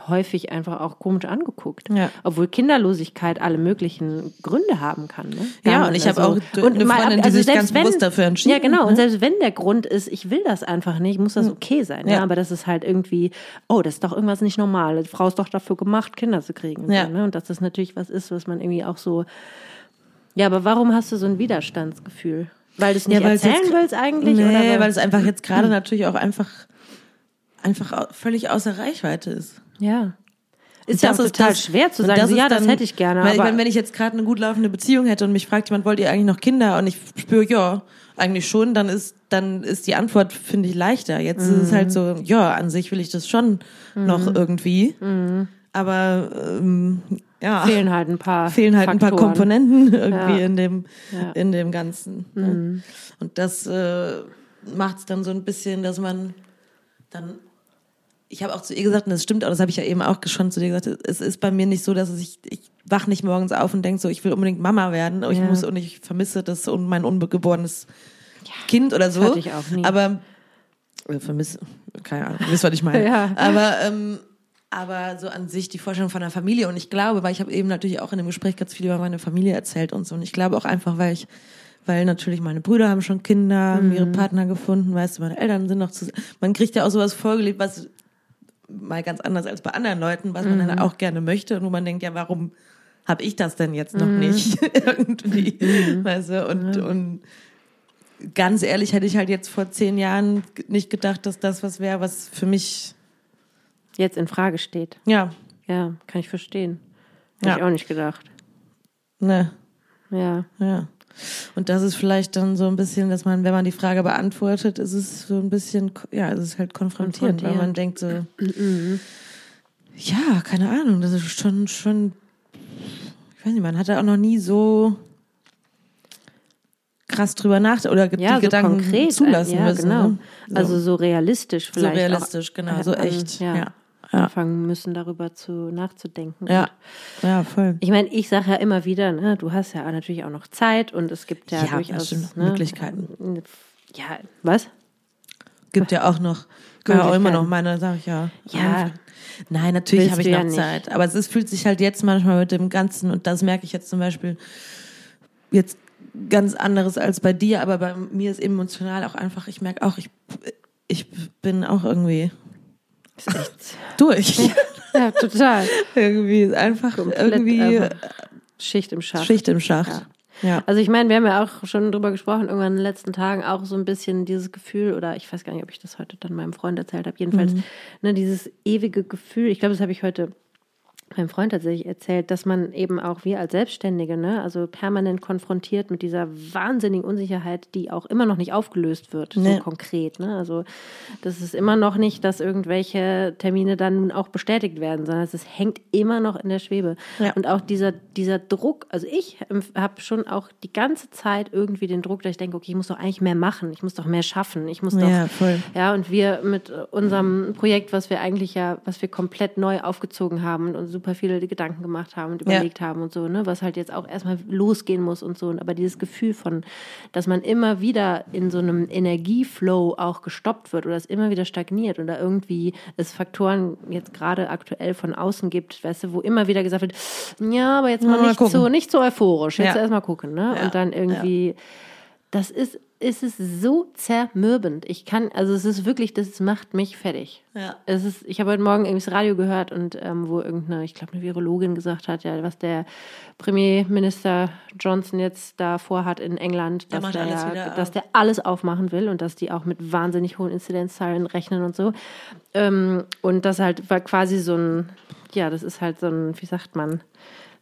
häufig einfach auch komisch angeguckt. Ja. Obwohl Kinderlosigkeit alle möglichen Gründe haben kann. Ne? Ja, und ich habe Also- auch und eine mal ab- Freundin, die also sich selbst ganz bewusst dafür entschieden Ja, genau. hat, Und ne? selbst wenn der Grund ist, ich will das einfach nicht, muss das okay sein. Ja. Ja. Aber das ist halt irgendwie, oh, das ist doch irgendwas nicht normal. Die Frau ist doch dafür gemacht, Kinder zu kriegen. Und Ja. So, ne? Und dass das natürlich was ist, was man irgendwie auch so. Ja, aber warum hast du so ein Widerstandsgefühl? Weil du es nicht es erzählen willst eigentlich? Nee, oder weil es einfach jetzt gerade natürlich auch einfach, einfach völlig außer Reichweite ist. Ja. Ist ja auch Das total das- schwer zu sagen, das ja, das dann- hätte ich gerne. Weil ich meine, wenn ich jetzt gerade eine gut laufende Beziehung hätte und mich fragt jemand, wollt ihr eigentlich noch Kinder? Und ich spüre, ja, eigentlich schon, dann ist, dann ist die Antwort, finde ich, leichter. Jetzt ist es Mhm. halt so, ja, an sich will ich das schon noch irgendwie. Aber ähm, ja, fehlen halt ein paar fehlen halt ein paar Faktoren. Komponenten [LAUGHS] irgendwie Ja. in dem Ja. Mhm. in dem Ganzen. Ne? Und das äh, macht es dann so ein bisschen, dass man dann ich habe auch zu ihr gesagt, und das stimmt auch, das habe ich ja eben auch schon zu dir gesagt, es ist bei mir nicht so, dass ich, ich wach nicht morgens auf und denke so, ich will unbedingt Mama werden, und ich Ja. muss und ich vermisse das und mein ungeborenes Kind oder so. ich auch nie. Aber Also vermisse, keine Ahnung, wisst, was ich meine. [LAUGHS] Ja. Aber, ähm, aber so an sich die Vorstellung von einer Familie und ich glaube, weil ich habe eben natürlich auch in dem Gespräch ganz viel über meine Familie erzählt und so und ich glaube auch einfach, weil ich weil natürlich meine Brüder haben schon Kinder, haben ihre Partner gefunden, weißt du, meine Eltern sind noch zusammen. Man kriegt ja auch sowas vorgelebt, was mal ganz anders als bei anderen Leuten, was man dann auch gerne möchte und wo man denkt, ja, warum habe ich das denn jetzt noch nicht [LAUGHS] irgendwie, weißt du, und, und ganz ehrlich hätte ich halt jetzt vor zehn Jahren nicht gedacht, dass das was wäre, was für mich, Jetzt in Frage steht. ja, Ja, kann ich verstehen. Hätte Ja. ich auch nicht gedacht. ne, Ja. ja. Und das ist vielleicht dann so ein bisschen, dass man, wenn man die Frage beantwortet, ist es so ein bisschen, ja, es ist halt konfrontierend, weil man denkt so, ja, keine Ahnung, das ist schon, schon, ich weiß nicht, man hat da auch noch nie so krass drüber nachgedacht oder Ja, die so Gedanken konkret. zulassen ja, müssen. genau. Ne? So, Also so realistisch so vielleicht. realistisch, auch, genau, so äh, echt. Ja, ja, Anfangen müssen, darüber zu nachzudenken. ja, Und ja, voll. Ich meine, ich sage ja immer wieder, ne, du hast ja natürlich auch noch Zeit und es gibt ja, Ja, durchaus ne, Möglichkeiten. Ja, was? Gibt ja auch noch, kann ja auch immer noch meine, sag ich ja. Ja. Nein, natürlich habe ich noch ja. Zeit. Aber es ist, fühlt sich halt jetzt manchmal mit dem Ganzen, und das merke ich jetzt zum Beispiel, jetzt ganz anderes als bei dir, aber bei mir ist emotional auch einfach, ich merke auch, ich, ich bin auch irgendwie Ist echt. [LAUGHS] durch. [LAUGHS] ja, total. irgendwie ist einfach irgendwie einfach Schicht im Schacht. Schicht im Schacht. Ja. Also ich meine, wir haben ja auch schon drüber gesprochen, irgendwann in den letzten Tagen auch so ein bisschen dieses Gefühl, oder ich weiß gar nicht, ob ich das heute dann meinem Freund erzählt habe, jedenfalls, ne, dieses ewige Gefühl, ich glaube, das habe ich heute meinem Freund tatsächlich erzählt, dass man eben auch wir als Selbstständige, ne, also permanent konfrontiert mit dieser wahnsinnigen Unsicherheit, die auch immer noch nicht aufgelöst wird, Nee. so konkret. Ne? Also das ist immer noch nicht, dass irgendwelche Termine dann nun auch bestätigt werden, sondern es hängt immer noch in der Schwebe. Ja. Und auch dieser, dieser Druck, also ich habe schon auch die ganze Zeit irgendwie den Druck, dass ich denke, okay, ich muss doch eigentlich mehr machen, ich muss doch mehr schaffen, ich muss doch, Ja, voll. ja, und wir mit unserem Projekt, was wir eigentlich ja, was wir komplett neu aufgezogen haben und uns super viele Gedanken gemacht haben und Ja. überlegt haben und so, ne, was halt jetzt auch erstmal losgehen muss und so. Aber dieses Gefühl von, dass man immer wieder in so einem Energieflow auch gestoppt wird oder es immer wieder stagniert oder irgendwie es Faktoren jetzt gerade aktuell von außen gibt, weißt du, wo immer wieder gesagt wird, ja, aber jetzt mal, Mal nicht gucken. so, nicht so euphorisch, jetzt Ja. erstmal gucken, ne? Ja. Und dann irgendwie, das ist, ist es so zermürbend. Ich kann, also es ist wirklich, das macht mich fertig. Ja. Es ist, ich habe heute Morgen irgendwie das Radio gehört und ähm, wo irgendeine, ich glaube, eine Virologin gesagt hat, ja, was der Premierminister Johnson jetzt da vorhat in England, dass der, alles ja- wieder dass der alles aufmachen will und dass die auch mit wahnsinnig hohen Inzidenzzahlen rechnen und so. Ähm, und das halt war quasi so ein, ja, das ist halt so ein, wie sagt man,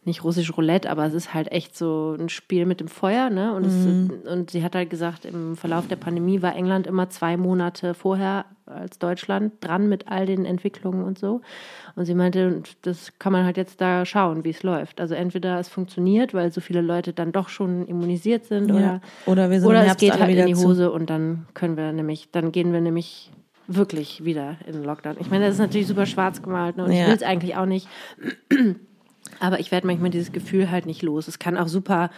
nicht russisch Roulette, aber es ist halt echt so ein Spiel mit dem Feuer, ne? Und, es, und sie hat halt gesagt, im Verlauf der Pandemie war England immer zwei Monate vorher als Deutschland dran mit all den Entwicklungen und so. Und sie meinte, das kann man halt jetzt da schauen, wie es läuft. Also entweder es funktioniert, weil so viele Leute dann doch schon immunisiert sind, Ja. oder, Oder wir sind oder es geht halt in die zu. Hose und dann können wir nämlich, dann gehen wir nämlich wirklich wieder in den Lockdown. Ich meine, das ist natürlich super schwarz gemalt ne? und Ja. ich will es eigentlich auch nicht. Aber ich werde manchmal dieses Gefühl halt nicht los. Es kann auch super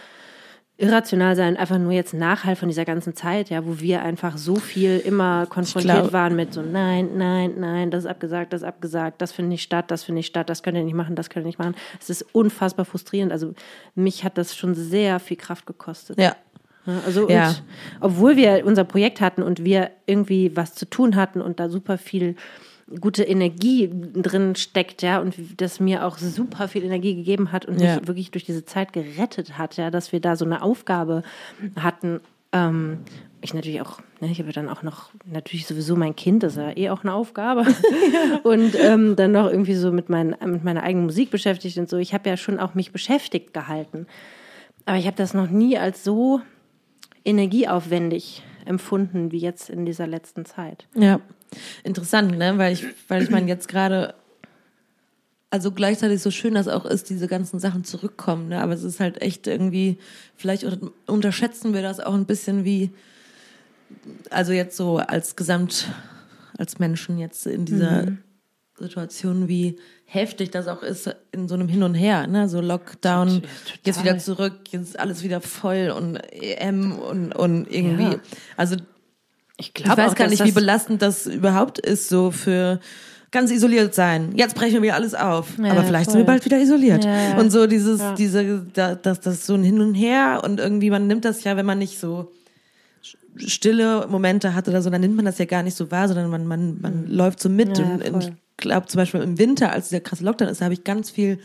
irrational sein, einfach nur jetzt Nachhall von dieser ganzen Zeit, ja, wo wir einfach so viel immer konfrontiert glaub- waren mit so nein, nein, nein, das ist abgesagt, das ist abgesagt, das findet nicht statt, das findet nicht statt, das könnt ihr nicht machen, das könnt ihr nicht machen. Es ist unfassbar frustrierend. Also mich hat das schon sehr viel Kraft gekostet. Ja. Ja, Also Ja. und, obwohl wir unser Projekt hatten und wir irgendwie was zu tun hatten und da super viel gute Energie drin steckt, ja, und das mir auch super viel Energie gegeben hat und Ja. mich wirklich durch diese Zeit gerettet hat, ja, dass wir da so eine Aufgabe hatten. Ähm, ich natürlich auch, ne, ich habe dann auch noch, natürlich sowieso mein Kind, das ist ja eh auch eine Aufgabe. [LAUGHS] Und ähm, dann noch irgendwie so mit, mein, mit meiner eigenen Musik beschäftigt und so. Ich habe ja schon auch mich beschäftigt gehalten. Aber ich habe das noch nie als so energieaufwendig empfunden wie jetzt in dieser letzten Zeit. Ja, interessant, ne? Weil ich, weil ich meine jetzt gerade, also gleichzeitig so schön das auch ist, diese ganzen Sachen zurückkommen, ne? Aber es ist halt echt irgendwie, vielleicht unterschätzen wir das auch ein bisschen wie, also jetzt so als Gesamt, als Menschen jetzt in dieser Situation, wie heftig das auch ist in so einem Hin und Her, ne? So Lockdown, jetzt wieder zurück, jetzt alles wieder voll und EM und, und irgendwie, Ja. also Ich Ich glaube weiß gar nicht, wie belastend das überhaupt ist, so für ganz isoliert sein. Jetzt brechen wir alles auf. Ja, aber vielleicht voll. sind wir bald wieder isoliert. Ja. Und so dieses, Ja. diese, da, das, das so ein Hin und Her und irgendwie, man nimmt das ja, wenn man nicht so stille Momente hat oder so, dann nimmt man das ja gar nicht so wahr, sondern man, man, man läuft so mit. Mhm. Und, und ich glaube zum Beispiel im Winter, als dieser krasse Lockdown ist, habe ich ganz viel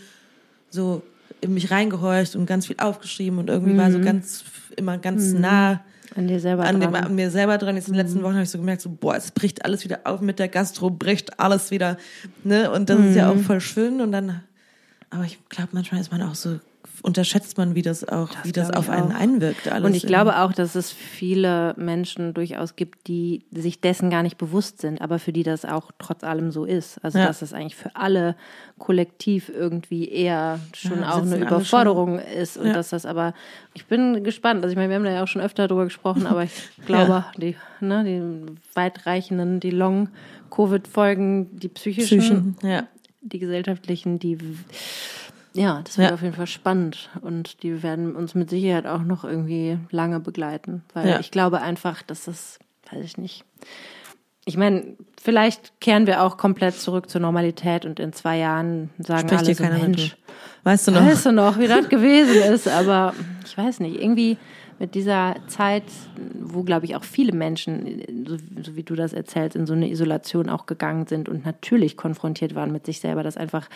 so in mich reingehorcht und ganz viel aufgeschrieben und irgendwie war so ganz, immer ganz nah An dir selber an, dem, dran. an mir selber dran. Jetzt in den letzten Wochen habe ich so gemerkt, so, boah, es bricht alles wieder auf mit der Gastro, bricht alles wieder, ne? Und das ist ja auch voll schön. Und dann, aber ich glaube, manchmal ist man auch so, unterschätzt man, wie das auch, wie das auf einen auch. einwirkt. Alles Und ich glaube auch, dass es viele Menschen durchaus gibt, die sich dessen gar nicht bewusst sind, aber für die das auch trotz allem so ist. Also Ja. dass es eigentlich für alle kollektiv irgendwie eher schon Ja, auch eine Überforderung ist und Ja. dass das aber, ich bin gespannt. Also ich meine, wir haben da ja auch schon öfter drüber gesprochen, [LAUGHS] aber ich glaube, die, ne, die weitreichenden, die Long-Covid-Folgen, die psychischen, Psychen, ja. die gesellschaftlichen, die ja, das wird Ja. auf jeden Fall spannend und die werden uns mit Sicherheit auch noch irgendwie lange begleiten, weil Ja. ich glaube einfach, dass das, weiß ich nicht. Ich meine, vielleicht kehren wir auch komplett zurück zur Normalität und in zwei Jahren sagen Spricht alle so, Mensch. Weißt du noch? weißt du noch, wie das [LAUGHS] gewesen ist, aber ich weiß nicht, irgendwie mit dieser Zeit, wo, glaube ich, auch viele Menschen, so, so wie du das erzählst, in so eine Isolation auch gegangen sind und natürlich konfrontiert waren mit sich selber, das einfach,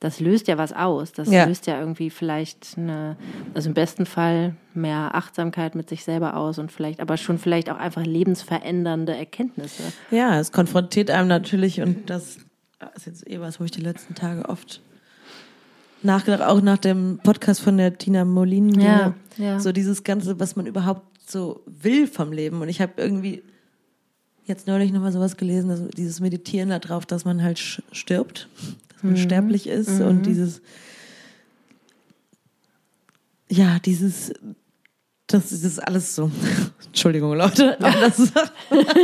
das löst ja was aus. Das Ja. löst ja irgendwie vielleicht eine, also im besten Fall mehr Achtsamkeit mit sich selber aus und vielleicht, aber schon vielleicht auch einfach lebensverändernde Erkenntnisse. Ja, es konfrontiert einem natürlich und das ist jetzt eh was, wo ich die letzten Tage oft nachgedacht, auch nach dem Podcast von der Tina Molin. Ja, ja. So dieses Ganze, was man überhaupt so will vom Leben. Und ich habe irgendwie jetzt neulich nochmal sowas gelesen, dass dieses Meditieren darauf, dass man halt stirbt, dass Mhm. man sterblich ist und dieses, ja, dieses, das ist alles so, [LAUGHS] Entschuldigung Leute, aber das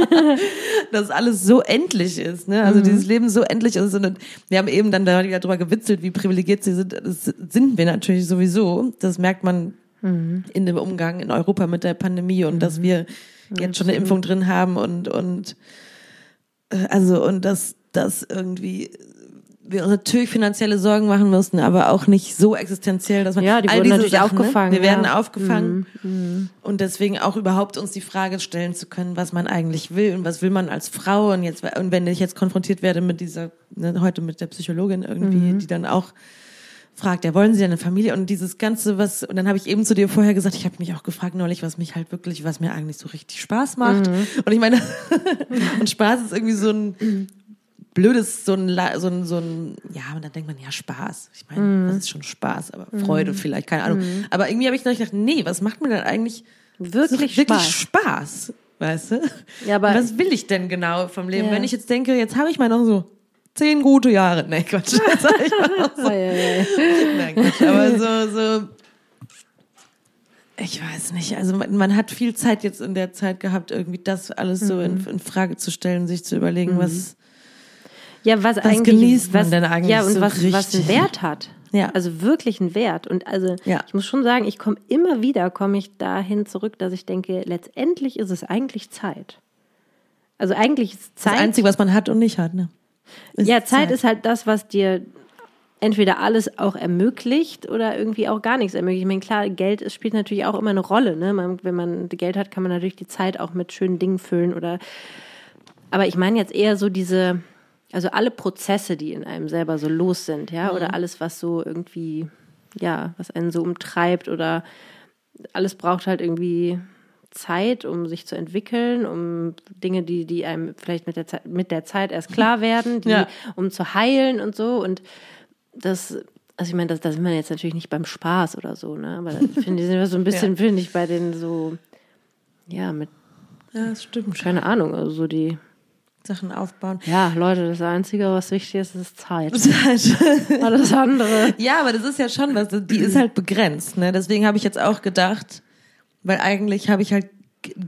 [LAUGHS] dass alles so endlich ist, ne? Also dieses Leben so endlich ist und wir haben eben dann da wieder drüber gewitzelt, wie privilegiert sie sind. Das sind wir natürlich sowieso. Das merkt man in dem Umgang in Europa mit der Pandemie und dass wir jetzt schon eine Impfung drin haben und und äh, also und dass das irgendwie wir uns natürlich finanzielle Sorgen machen mussten, aber auch nicht so existenziell, dass man Ja, die all wurden natürlich Sachen, aufgefangen, Ne? Wir werden ja. Mhm, aufgefangen und deswegen auch überhaupt uns die Frage stellen zu können, was man eigentlich will und was will man als Frau und jetzt und wenn ich jetzt konfrontiert werde mit dieser ne, heute mit der Psychologin irgendwie, Mhm. die dann auch fragt, ja, wollen Sie eine Familie und dieses ganze was und dann habe ich eben zu dir vorher gesagt, ich habe mich auch gefragt neulich, was mich halt wirklich, was mir eigentlich so richtig Spaß macht Mhm. und ich meine [LAUGHS] und Spaß ist irgendwie so ein blödes, so ein, so ein, so ein, ja, und dann denkt man, ja, Spaß. Ich meine, Mhm. das ist schon Spaß, aber Freude vielleicht, keine Ahnung. Aber irgendwie habe ich noch gedacht, nee, was macht mir denn eigentlich Wirklich so, wirklich Spaß. Spaß? Weißt du? Ja, aber- was will ich denn genau vom Leben? Ja. Wenn ich jetzt denke, jetzt habe ich mal noch so zehn gute Jahre. Nee, Quatsch. [LAUGHS] Das sag ich mal noch so. Nein, Quatsch. Aber so, so, ich weiß nicht. Also man, man hat viel Zeit jetzt in der Zeit gehabt, irgendwie das alles so Mhm. in, in Frage zu stellen, sich zu überlegen, was, Ja, was, eigentlich, genießt man was, denn eigentlich Ja, und so was, was einen richtig? Wert hat. Ja. Also wirklich einen Wert. Und also Ja. ich muss schon sagen, ich komme immer wieder, komme ich dahin zurück, dass ich denke, letztendlich ist es eigentlich Zeit. Also eigentlich ist das Zeit. Einzige, was man hat und nicht hat, ne? Ist ja, Zeit, ist halt das, was dir entweder alles auch ermöglicht oder irgendwie auch gar nichts ermöglicht. Ich meine, klar, Geld es spielt natürlich auch immer eine Rolle. Ne? Man, wenn man Geld hat, kann man natürlich die Zeit auch mit schönen Dingen füllen oder. Aber ich meine jetzt eher so diese, also alle Prozesse, die in einem selber so los sind, ja, oder alles, was so irgendwie, ja, was einen so umtreibt oder alles braucht halt irgendwie Zeit, um sich zu entwickeln, um Dinge, die, die einem vielleicht mit der Zeit, mit der Zeit erst klar [LAUGHS] werden, die, Ja. um zu heilen und so. Und das, also ich meine, das, da sind wir jetzt natürlich nicht beim Spaß oder so, ne? Aber da finde ich, sind wir so ein [LAUGHS] bisschen, finde ich, bei den so, ja, mit, Ja, das stimmt. keine Ahnung, also so die, Sachen aufbauen. ja, Leute, das Einzige, was wichtig ist, ist Zeit. [LAUGHS] Halt- Alles andere. ja, aber das ist ja schon was, die ist halt begrenzt, ne? Deswegen habe ich jetzt auch gedacht, weil eigentlich habe ich halt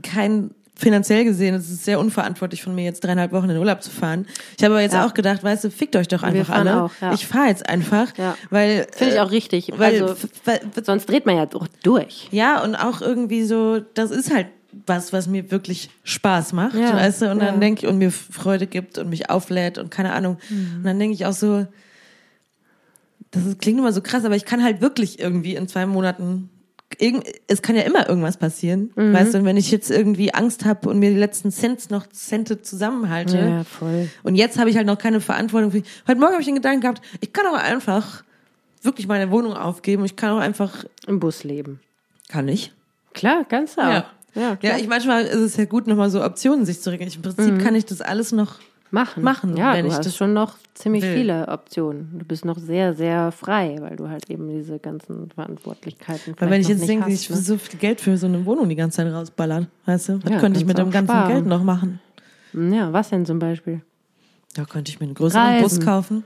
kein finanziell gesehen, es ist sehr unverantwortlich von mir, jetzt dreieinhalb Wochen in den Urlaub zu fahren. Ich habe aber jetzt Ja. auch gedacht, weißt du, fickt euch doch einfach alle. auch, ja. Ich fahre jetzt einfach, Ja. weil Finde ich äh, auch richtig. weil, also, weil sonst dreht man ja doch durch. ja und auch irgendwie so, das ist halt was, was mir wirklich Spaß macht, Ja, weißt du? Und dann ja. denke ich, und mir Freude gibt und mich auflädt und keine Ahnung. Mhm. Und dann denke ich auch so, das ist, klingt immer so krass, aber ich kann halt wirklich irgendwie in zwei Monaten, irgend, es kann ja immer irgendwas passieren, Mhm. weißt du? Und wenn ich jetzt irgendwie Angst habe und mir die letzten Cents noch Cente zusammenhalte, Ja, voll. und jetzt habe ich halt noch keine Verantwortung. Für, heute Morgen habe ich den Gedanken gehabt, ich kann auch einfach wirklich meine Wohnung aufgeben. Ich kann auch einfach, Im Bus leben. kann ich. Klar, ganz auch. Ja. Ja, klar. Ja, ich manchmal ist es ja gut, nochmal so Optionen sich zu regeln. Im Prinzip kann ich das alles noch. machen. machen, Ja, wenn du ich hast das schon noch ziemlich will. viele Optionen. Du bist noch sehr, sehr frei, weil du halt eben diese ganzen Verantwortlichkeiten Weil wenn ich jetzt denke, nicht ich hast, ne? so viel Geld für so eine Wohnung die ganze Zeit rausballern, weißt du? Was Ja, könnte ich mit dem ganzen sparen. Geld noch machen? ne? Ja, was denn zum Beispiel? Da könnte ich mir einen größeren Reisen. Bus kaufen.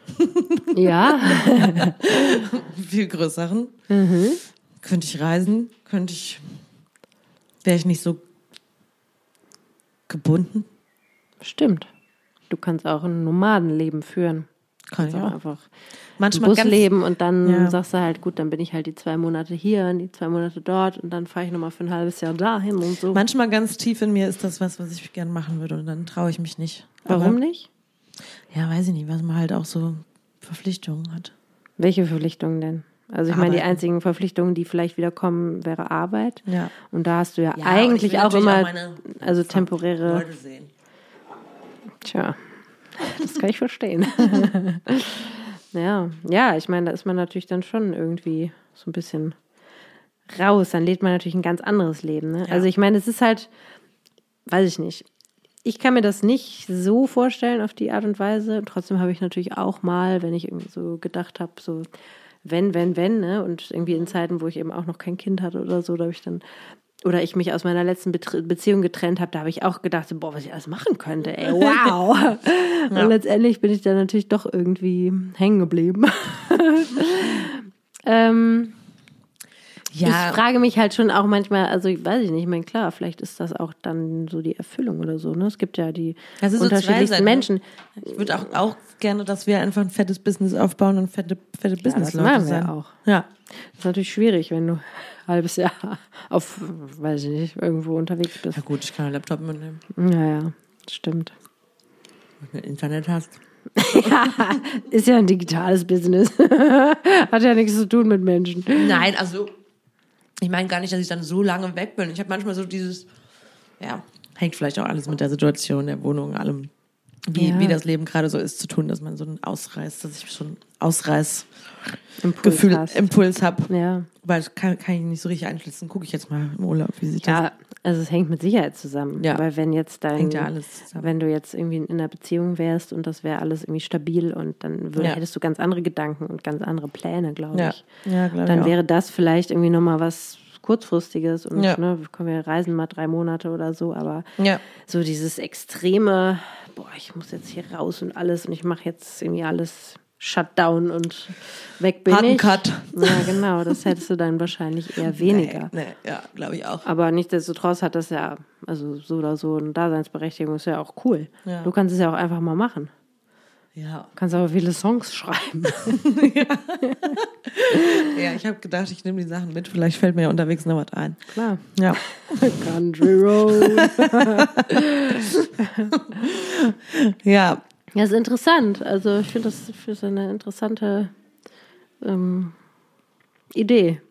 Ja, [LAUGHS] viel größeren. Mhm. Könnte ich reisen, könnte ich. Wäre ich nicht so gebunden? stimmt. Du kannst auch ein Nomadenleben führen. Kann kannst ich auch einfach Manchmal Bus leben und dann Ja. sagst du halt, gut, dann bin ich halt die zwei Monate hier und die zwei Monate dort und dann fahre ich nochmal für ein halbes Jahr dahin und so. manchmal ganz tief in mir ist das was, was ich gerne machen würde und dann traue ich mich nicht. Warum Aber, nicht? Ja, weiß ich nicht, weil man halt auch so Verpflichtungen hat. Welche Verpflichtungen denn? Also ich meine, die einzigen Verpflichtungen, die vielleicht wieder kommen, wäre Arbeit. Ja. Und da hast du ja, Ja, eigentlich auch immer, auch meine also temporäre, Leute sehen. tja, das kann ich verstehen. [LAUGHS] ja, ja, ich meine, da ist man natürlich dann schon irgendwie so ein bisschen raus. Dann lebt man natürlich ein ganz anderes Leben. Ne? Ja. Also ich meine, es ist halt, weiß ich nicht. Ich kann mir das nicht so vorstellen auf die Art und Weise. Trotzdem habe ich natürlich auch mal, wenn ich irgendwie so gedacht habe, so wenn, wenn, wenn, ne? Und irgendwie in Zeiten, wo ich eben auch noch kein Kind hatte oder so, da habe ich dann, oder ich mich aus meiner letzten Betr- Beziehung getrennt habe, da habe ich auch gedacht, boah, was ich alles machen könnte, ey, [LAUGHS] wow. Und letztendlich bin ich dann natürlich doch irgendwie hängen geblieben. [LAUGHS] ähm, Ja, ich frage mich halt schon auch manchmal, also ich weiß ich nicht, ich meine, klar, vielleicht ist das auch dann so die Erfüllung oder so, ne? Es gibt ja die Das ist so unterschiedlichsten ne? Menschen. ich würde auch, auch gerne, dass wir einfach ein fettes Business aufbauen und fette, fette das Business-Leute machen wir auch. Ja. Das ist natürlich schwierig, wenn du ein halbes Jahr auf, weiß ich nicht, irgendwo unterwegs bist. Ja gut, ich kann einen Laptop mitnehmen, Naja, stimmt. wenn du Internet hast. [LAUGHS] Ja, ist ja ein digitales Business. [LAUGHS] Hat ja nichts zu tun mit Menschen. Nein, also ich meine gar nicht, dass ich dann so lange weg bin. Ich habe manchmal so dieses, ja, hängt vielleicht auch alles mit der Situation der Wohnung, allem, wie, Ja. wie das Leben gerade so ist, zu tun, dass man so einen Ausreiß, dass ich schon Ausreißgefühl, Impuls. Impuls habe. Ja. Weil das kann, kann ich nicht so richtig einschätzen. Gucke ich jetzt mal im Urlaub, wie sieht das Ja, also es hängt mit Sicherheit zusammen. Ja. Weil wenn jetzt dein, Hängt ja alles zusammen. wenn du jetzt irgendwie in einer Beziehung wärst und das wäre alles irgendwie stabil und dann würde, Ja. hättest du ganz andere Gedanken und ganz andere Pläne, glaube Ja, ich. ja glaube ich Dann auch. wäre das vielleicht irgendwie nochmal was kurzfristiges und Ja. ne, können wir reisen mal drei Monate oder so, aber Ja. so dieses extreme, boah, ich muss jetzt hier raus und alles und ich mache jetzt irgendwie alles Shutdown und weg bin Harten ich. Cut. Ja, genau, das hättest du dann wahrscheinlich eher [LAUGHS] weniger. Nee, nee, ja, glaube ich auch. Aber nichtsdestotrotz hat das ja, also so oder so, eine Daseinsberechtigung ist ja auch cool. Ja. Du kannst es ja auch einfach mal machen. Ja. Du kannst aber viele Songs schreiben. [LAUGHS] [LAUGHS] Ja, ich habe gedacht, ich nehme die Sachen mit. Vielleicht fällt mir ja unterwegs noch was ein. Klar. Ja. Country Road. [LAUGHS] Ja. Ja, ist interessant. Also ich finde das, finde das eine interessante ähm, Idee.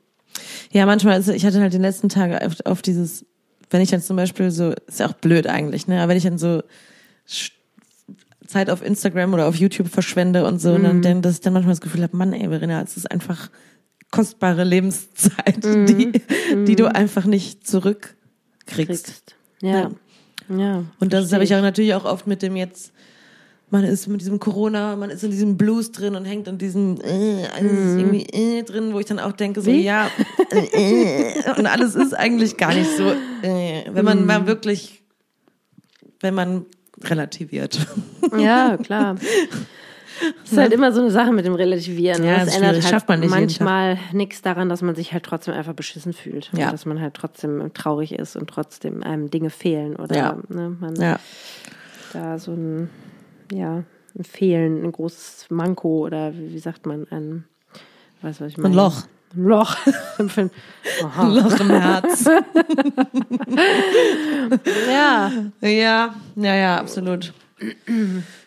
Ja, manchmal, ist, ich hatte halt die letzten Tage auf, auf dieses, wenn ich dann zum Beispiel so, ist ja auch blöd eigentlich, ne? Aber wenn ich dann so Zeit auf Instagram oder auf YouTube verschwende und so, und dann, dann, dass ich dann manchmal das Gefühl habe, Mann, ey, Verena, es ist einfach kostbare Lebenszeit, [LAUGHS] die, die du einfach nicht zurückkriegst. Kriegst. Ja. Ja. Und das habe ich auch natürlich auch oft mit dem jetzt, man ist mit diesem Corona, man ist in diesem Blues drin und hängt in diesem äh, alles ist irgendwie äh, drin, wo ich dann auch denke, so Wie? ja, äh, äh, und alles ist eigentlich gar nicht so, äh, wenn man mal wirklich, wenn man relativiert. [LAUGHS] Ja, klar. Es ist halt immer so eine Sache mit dem Relativieren. ne? Ja, es ist ändert halt man manchmal nichts daran, dass man sich halt trotzdem einfach beschissen fühlt. Ja. Und dass man halt trotzdem traurig ist und trotzdem einem Dinge fehlen oder Ja. ne, man Ja, da so ein, ja, ein Fehlen, ein großes Manko oder wie, wie sagt man, ein, weiß was ich meine? Loch. Ein Loch. [LAUGHS] Ein Loch im Herz. [LAUGHS] ja. Ja, ja, ja, absolut.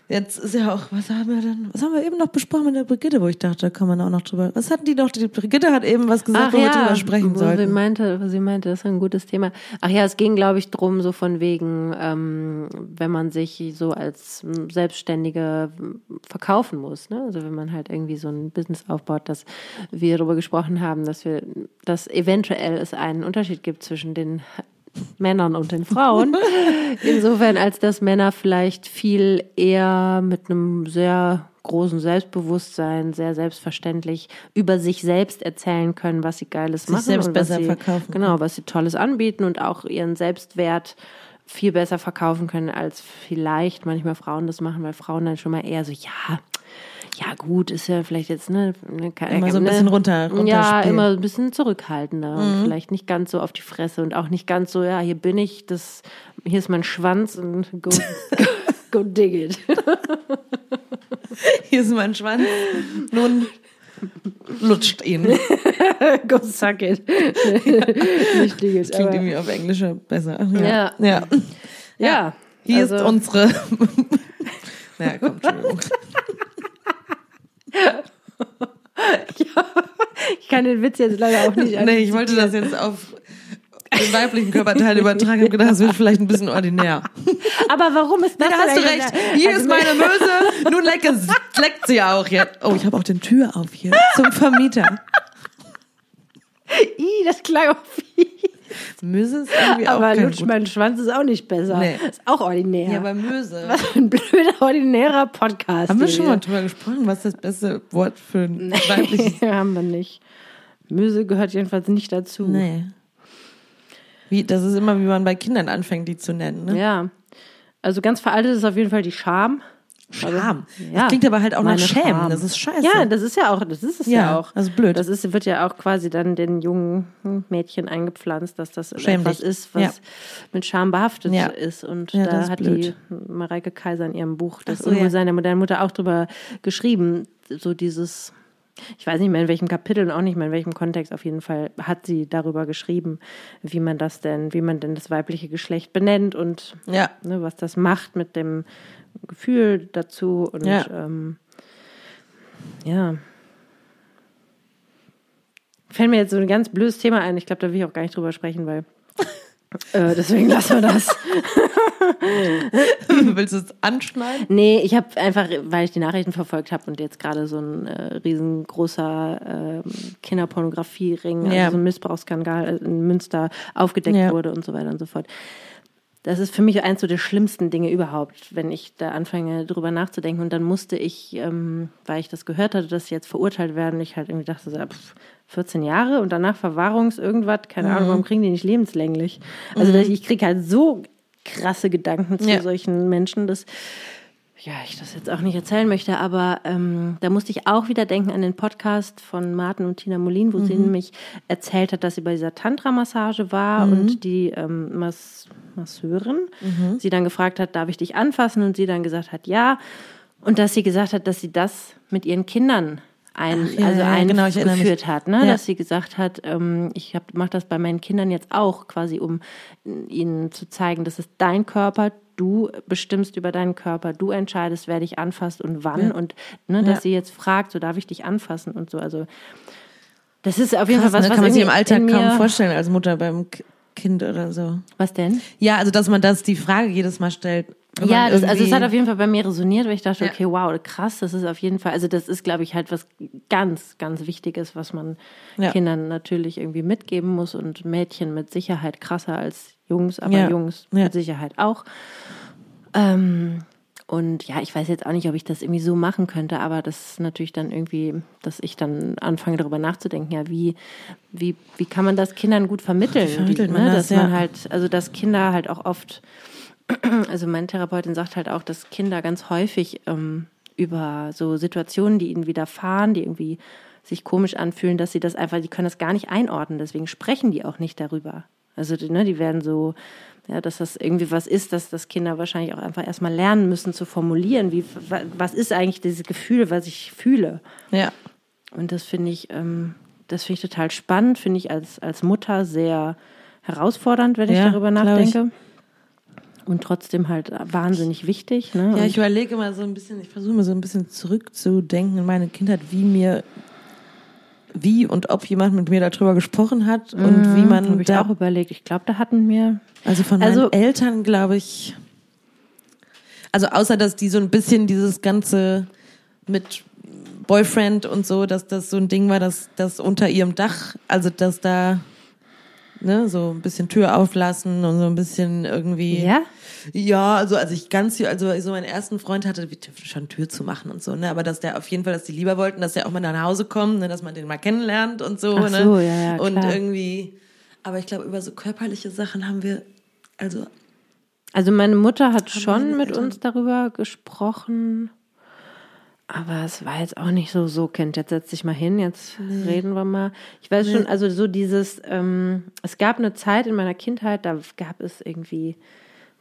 Jetzt ist ja auch, was haben wir denn, was haben wir eben noch besprochen mit der Brigitte, wo ich dachte, da kann man auch noch drüber, was hatten die noch, die Brigitte hat eben was gesagt, Ach wo wir ja, drüber sprechen wo sollten. Sie meinte, sie meinte, das ist ein gutes Thema. Ach ja, es ging, glaube ich, drum, so von wegen, ähm, wenn man sich so als Selbstständige verkaufen muss, ne? Also wenn man halt irgendwie so ein Business aufbaut, dass wir darüber gesprochen haben, dass wir, dass eventuell es einen Unterschied gibt zwischen den Männern und den Frauen. [LAUGHS] Insofern, als dass Männer vielleicht viel eher mit einem sehr großen Selbstbewusstsein, sehr selbstverständlich über sich selbst erzählen können, was sie Geiles machen. selbst und was besser sie, verkaufen Genau, was sie Tolles anbieten und auch ihren Selbstwert viel besser verkaufen können, als vielleicht manchmal Frauen das machen, weil Frauen dann schon mal eher so, ja, ja gut, ist ja vielleicht jetzt ne, ne Immer so ein bisschen runter- Ja, runterspielen. immer ein bisschen zurückhaltender und vielleicht nicht ganz so auf die Fresse und auch nicht ganz so, ja, hier bin ich, das, hier ist mein Schwanz und go, go, [LAUGHS] go dig it. [LAUGHS] Hier ist mein Schwanz, nun lutscht ihn. [LAUGHS] go suck it. nicht dig it, Klingt aber, irgendwie auf Englisch besser. Ja. ja. ja. Hier also, ist unsere, ja, komm, Entschuldigung. [LAUGHS] Ich kann den Witz jetzt leider auch nicht Nee, ich wollte das jetzt auf den weiblichen Körperteil übertragen. Ich habe gedacht, das wird vielleicht ein bisschen ordinär. Aber warum ist das Da hast du recht. Hier Also, ist meine [LAUGHS] Möse. Nun leckt, es, leckt sie auch jetzt. Oh, ich habe auch den Tür auf hier. Zum Vermieter. Ih, das klang auch fies. Möse ist irgendwie auch Aber lutsch mein Schwanz ist auch nicht besser. Nee. Ist auch ordinär. Ja, aber Möse. Was für ein blöder, ordinärer Podcast. Haben wir hier. schon mal drüber gesprochen, was das beste Wort für ein [LAUGHS] weibliches... Nee, haben wir nicht. Möse gehört jedenfalls nicht dazu. Nee. Wie, das ist immer, wie man bei Kindern anfängt, die zu nennen. Ne? Ja. Also ganz veraltet ist auf jeden Fall die Scham. Scham. Ja. Das klingt aber halt auch nach Meine Schämen. Scham. Das ist scheiße. Ja, das ist ja auch, das ist es ja, Ja, auch. das ist blöd. Das ist, wird ja auch quasi dann den jungen Mädchen eingepflanzt, dass das Schäm etwas dich. ist, was Ja. mit Scham behaftet ist. Und da hat blöd. die Mareike Kaiser in ihrem Buch Das so. Unwohlsein der modernen Mutter auch drüber geschrieben. So dieses, ich weiß nicht mehr in welchem Kapitel und auch nicht mehr in welchem Kontext, auf jeden Fall hat sie darüber geschrieben, wie man das denn, wie man denn das weibliche Geschlecht benennt und Ja. ne, was das macht mit dem Gefühl dazu und Ja. ähm, ja. Fällt mir jetzt so ein ganz blödes Thema ein. Ich glaube, da will ich auch gar nicht drüber sprechen, weil [LAUGHS] äh, deswegen lassen wir das. [LAUGHS] Willst du es anschneiden? Nee, ich habe einfach, weil ich die Nachrichten verfolgt habe und jetzt gerade so ein äh, riesengroßer ähm, Kinderpornografie-Ring, Ja. also so ein Missbrauchsskandal in Münster aufgedeckt Ja. wurde und so weiter und so fort. Das ist für mich eins so der schlimmsten Dinge überhaupt, wenn ich da anfange, drüber nachzudenken. Und dann musste ich, ähm, weil ich das gehört hatte, dass sie jetzt verurteilt werden, ich halt irgendwie dachte, so, pff, 14 Jahre und danach Verwahrungs irgendwas, keine Mhm. Ahnung, warum kriegen die nicht lebenslänglich? Also dass ich kriege halt so krasse Gedanken zu Ja. solchen Menschen, dass ja, ich das jetzt auch nicht erzählen möchte, aber ähm, da musste ich auch wieder denken an den Podcast von Martin und Tina Molin, wo sie nämlich erzählt hat, dass sie bei dieser Tantra-Massage war und die ähm, Mas Masseurin sie dann gefragt hat, darf ich dich anfassen? Und sie dann gesagt hat, ja. Und dass sie gesagt hat, dass sie das mit ihren Kindern ein, ja, also ja, genau, eingeführt hat, ne? Ja. dass sie gesagt hat, ähm, ich mache das bei meinen Kindern jetzt auch, quasi um ihnen zu zeigen, das ist dein Körper, du bestimmst über deinen Körper, du entscheidest, wer dich anfasst und wann und ne, dass Ja. sie jetzt fragt, so darf ich dich anfassen und so, also das ist auf jeden Krass, Fall was, ne? was kann man sich im Alltag kaum vorstellen als Mutter beim Kind oder so. Was denn? Ja, also dass man das die Frage jedes Mal stellt. Ja, das, also es hat auf jeden Fall bei mir resoniert, weil ich dachte, Ja. okay, wow, krass, das ist auf jeden Fall, also das ist, glaube ich, halt was ganz, ganz Wichtiges, was man Ja. Kindern natürlich irgendwie mitgeben muss und Mädchen mit Sicherheit krasser als Jungs, aber Ja. Jungs Ja. mit Sicherheit auch. Ähm, und ja, ich weiß jetzt auch nicht, ob ich das irgendwie so machen könnte, aber das ist natürlich dann irgendwie, dass ich dann anfange darüber nachzudenken, ja, wie, wie, wie kann man das Kindern gut vermitteln? Vermittelt die, man ne? das, Dass man ja. halt, also dass Kinder halt auch oft [CLEARS THROAT] also meine Therapeutin sagt halt auch, dass Kinder ganz häufig ähm, über so Situationen, die ihnen widerfahren, die irgendwie sich komisch anfühlen, dass sie das einfach, die können das gar nicht einordnen, deswegen sprechen die auch nicht darüber. Also ne, die werden so, ja, dass das irgendwie was ist, dass das Kinder wahrscheinlich auch einfach erstmal lernen müssen zu formulieren, wie wa- was ist eigentlich dieses Gefühl, was ich fühle. Ja. Und das finde ich ähm, das finde ich total spannend, finde ich als, als Mutter sehr herausfordernd, wenn ich Ja, darüber glaub nachdenke. Und trotzdem halt wahnsinnig wichtig. Ne? Ja, Und- ich überlege immer so ein bisschen, ich versuche mir so ein bisschen zurückzudenken in meine Kindheit, wie mir, wie und ob jemand mit mir darüber gesprochen hat und wie man Mhm, habe ich da, auch überlegt. Ich glaube, da hatten wir. also von Also- meinen Eltern, glaube ich, also außer, dass die so ein bisschen dieses ganze mit Boyfriend und so, dass das so ein Ding war, dass das unter ihrem Dach, also dass da ne, so ein bisschen Tür auflassen und so ein bisschen irgendwie Ja? ja, also als ich ganz, also so meinen ersten Freund hatte, wir dürfen schon Tür zu machen und so, ne, aber dass der auf jeden Fall, dass die lieber wollten, dass der auch mal nach Hause kommt, ne, dass man den mal kennenlernt und so, Ach ne, so, ja, ja, und irgendwie, aber ich glaube über so körperliche Sachen haben wir, also Also meine Mutter hat schon mit Eltern- uns darüber gesprochen, aber es war jetzt auch nicht so, so Kind, jetzt setz dich mal hin, jetzt reden wir mal. Ich weiß schon, also so dieses, ähm, es gab eine Zeit in meiner Kindheit, da gab es irgendwie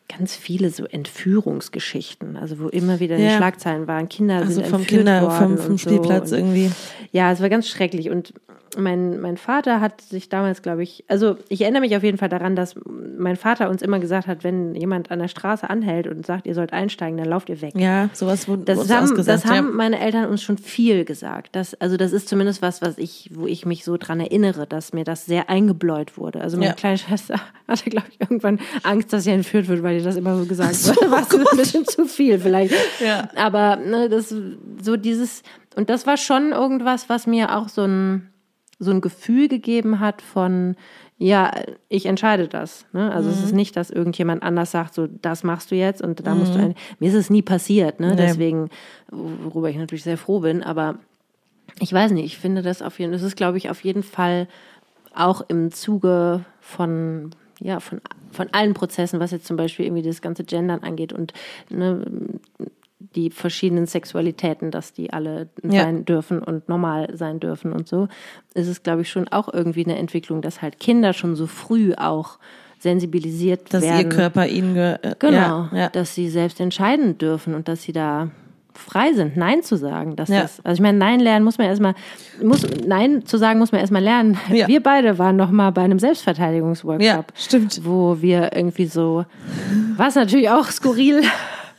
ganz viele so Entführungsgeschichten, also wo immer wieder Ja. Schlagzeilen waren, Kinder also sind vom entführt Kinder, worden vom, vom und so. Spielplatz und irgendwie. ja, es war ganz schrecklich. Und mein, mein Vater hat sich damals, glaube ich, also ich erinnere mich auf jeden Fall daran, dass mein Vater uns immer gesagt hat, wenn jemand an der Straße anhält und sagt, ihr sollt einsteigen, dann lauft ihr weg. Ja, sowas wurde Das uns haben, ausgesagt, das haben ja. meine Eltern uns schon viel gesagt. Das, also das ist zumindest was, was ich, wo ich mich so dran erinnere, dass mir das sehr eingebläut wurde. Also meine Ja. kleine Schwester [LAUGHS] hatte, glaube ich, irgendwann Angst, dass sie entführt wird, weil ihr das immer so gesagt wurde. [LAUGHS] War so ein bisschen zu viel vielleicht. Ja. Aber ne, das so dieses und das war schon irgendwas, was mir auch so ein so ein Gefühl gegeben hat von ja, ich entscheide das. Ne? Also es ist Mhm. nicht, dass irgendjemand anders sagt, so das machst du jetzt und da musst du ein. Mir ist es nie passiert, ne? Nee. Deswegen, worüber ich natürlich sehr froh bin, aber ich weiß nicht, ich finde das auf jeden das ist, glaube ich, auf jeden Fall auch im Zuge von, ja, von, von allen Prozessen, was jetzt zum Beispiel irgendwie das ganze Gendern angeht und ne, die verschiedenen Sexualitäten, dass die alle Ja. sein dürfen und normal sein dürfen und so, ist es, glaube ich, schon auch irgendwie eine Entwicklung, dass halt Kinder schon so früh auch sensibilisiert dass werden. ihr Körper ihnen ge äh, Genau, ja, ja. dass sie selbst entscheiden dürfen und dass sie da frei sind, Nein zu sagen. Dass Ja. das, also ich meine, Nein lernen muss man erstmal, muss, Nein zu sagen muss man erstmal lernen. [LAUGHS] Ja. Wir beide waren noch mal bei einem Selbstverteidigungsworkshop, Ja, stimmt. wo wir irgendwie so, was natürlich auch skurril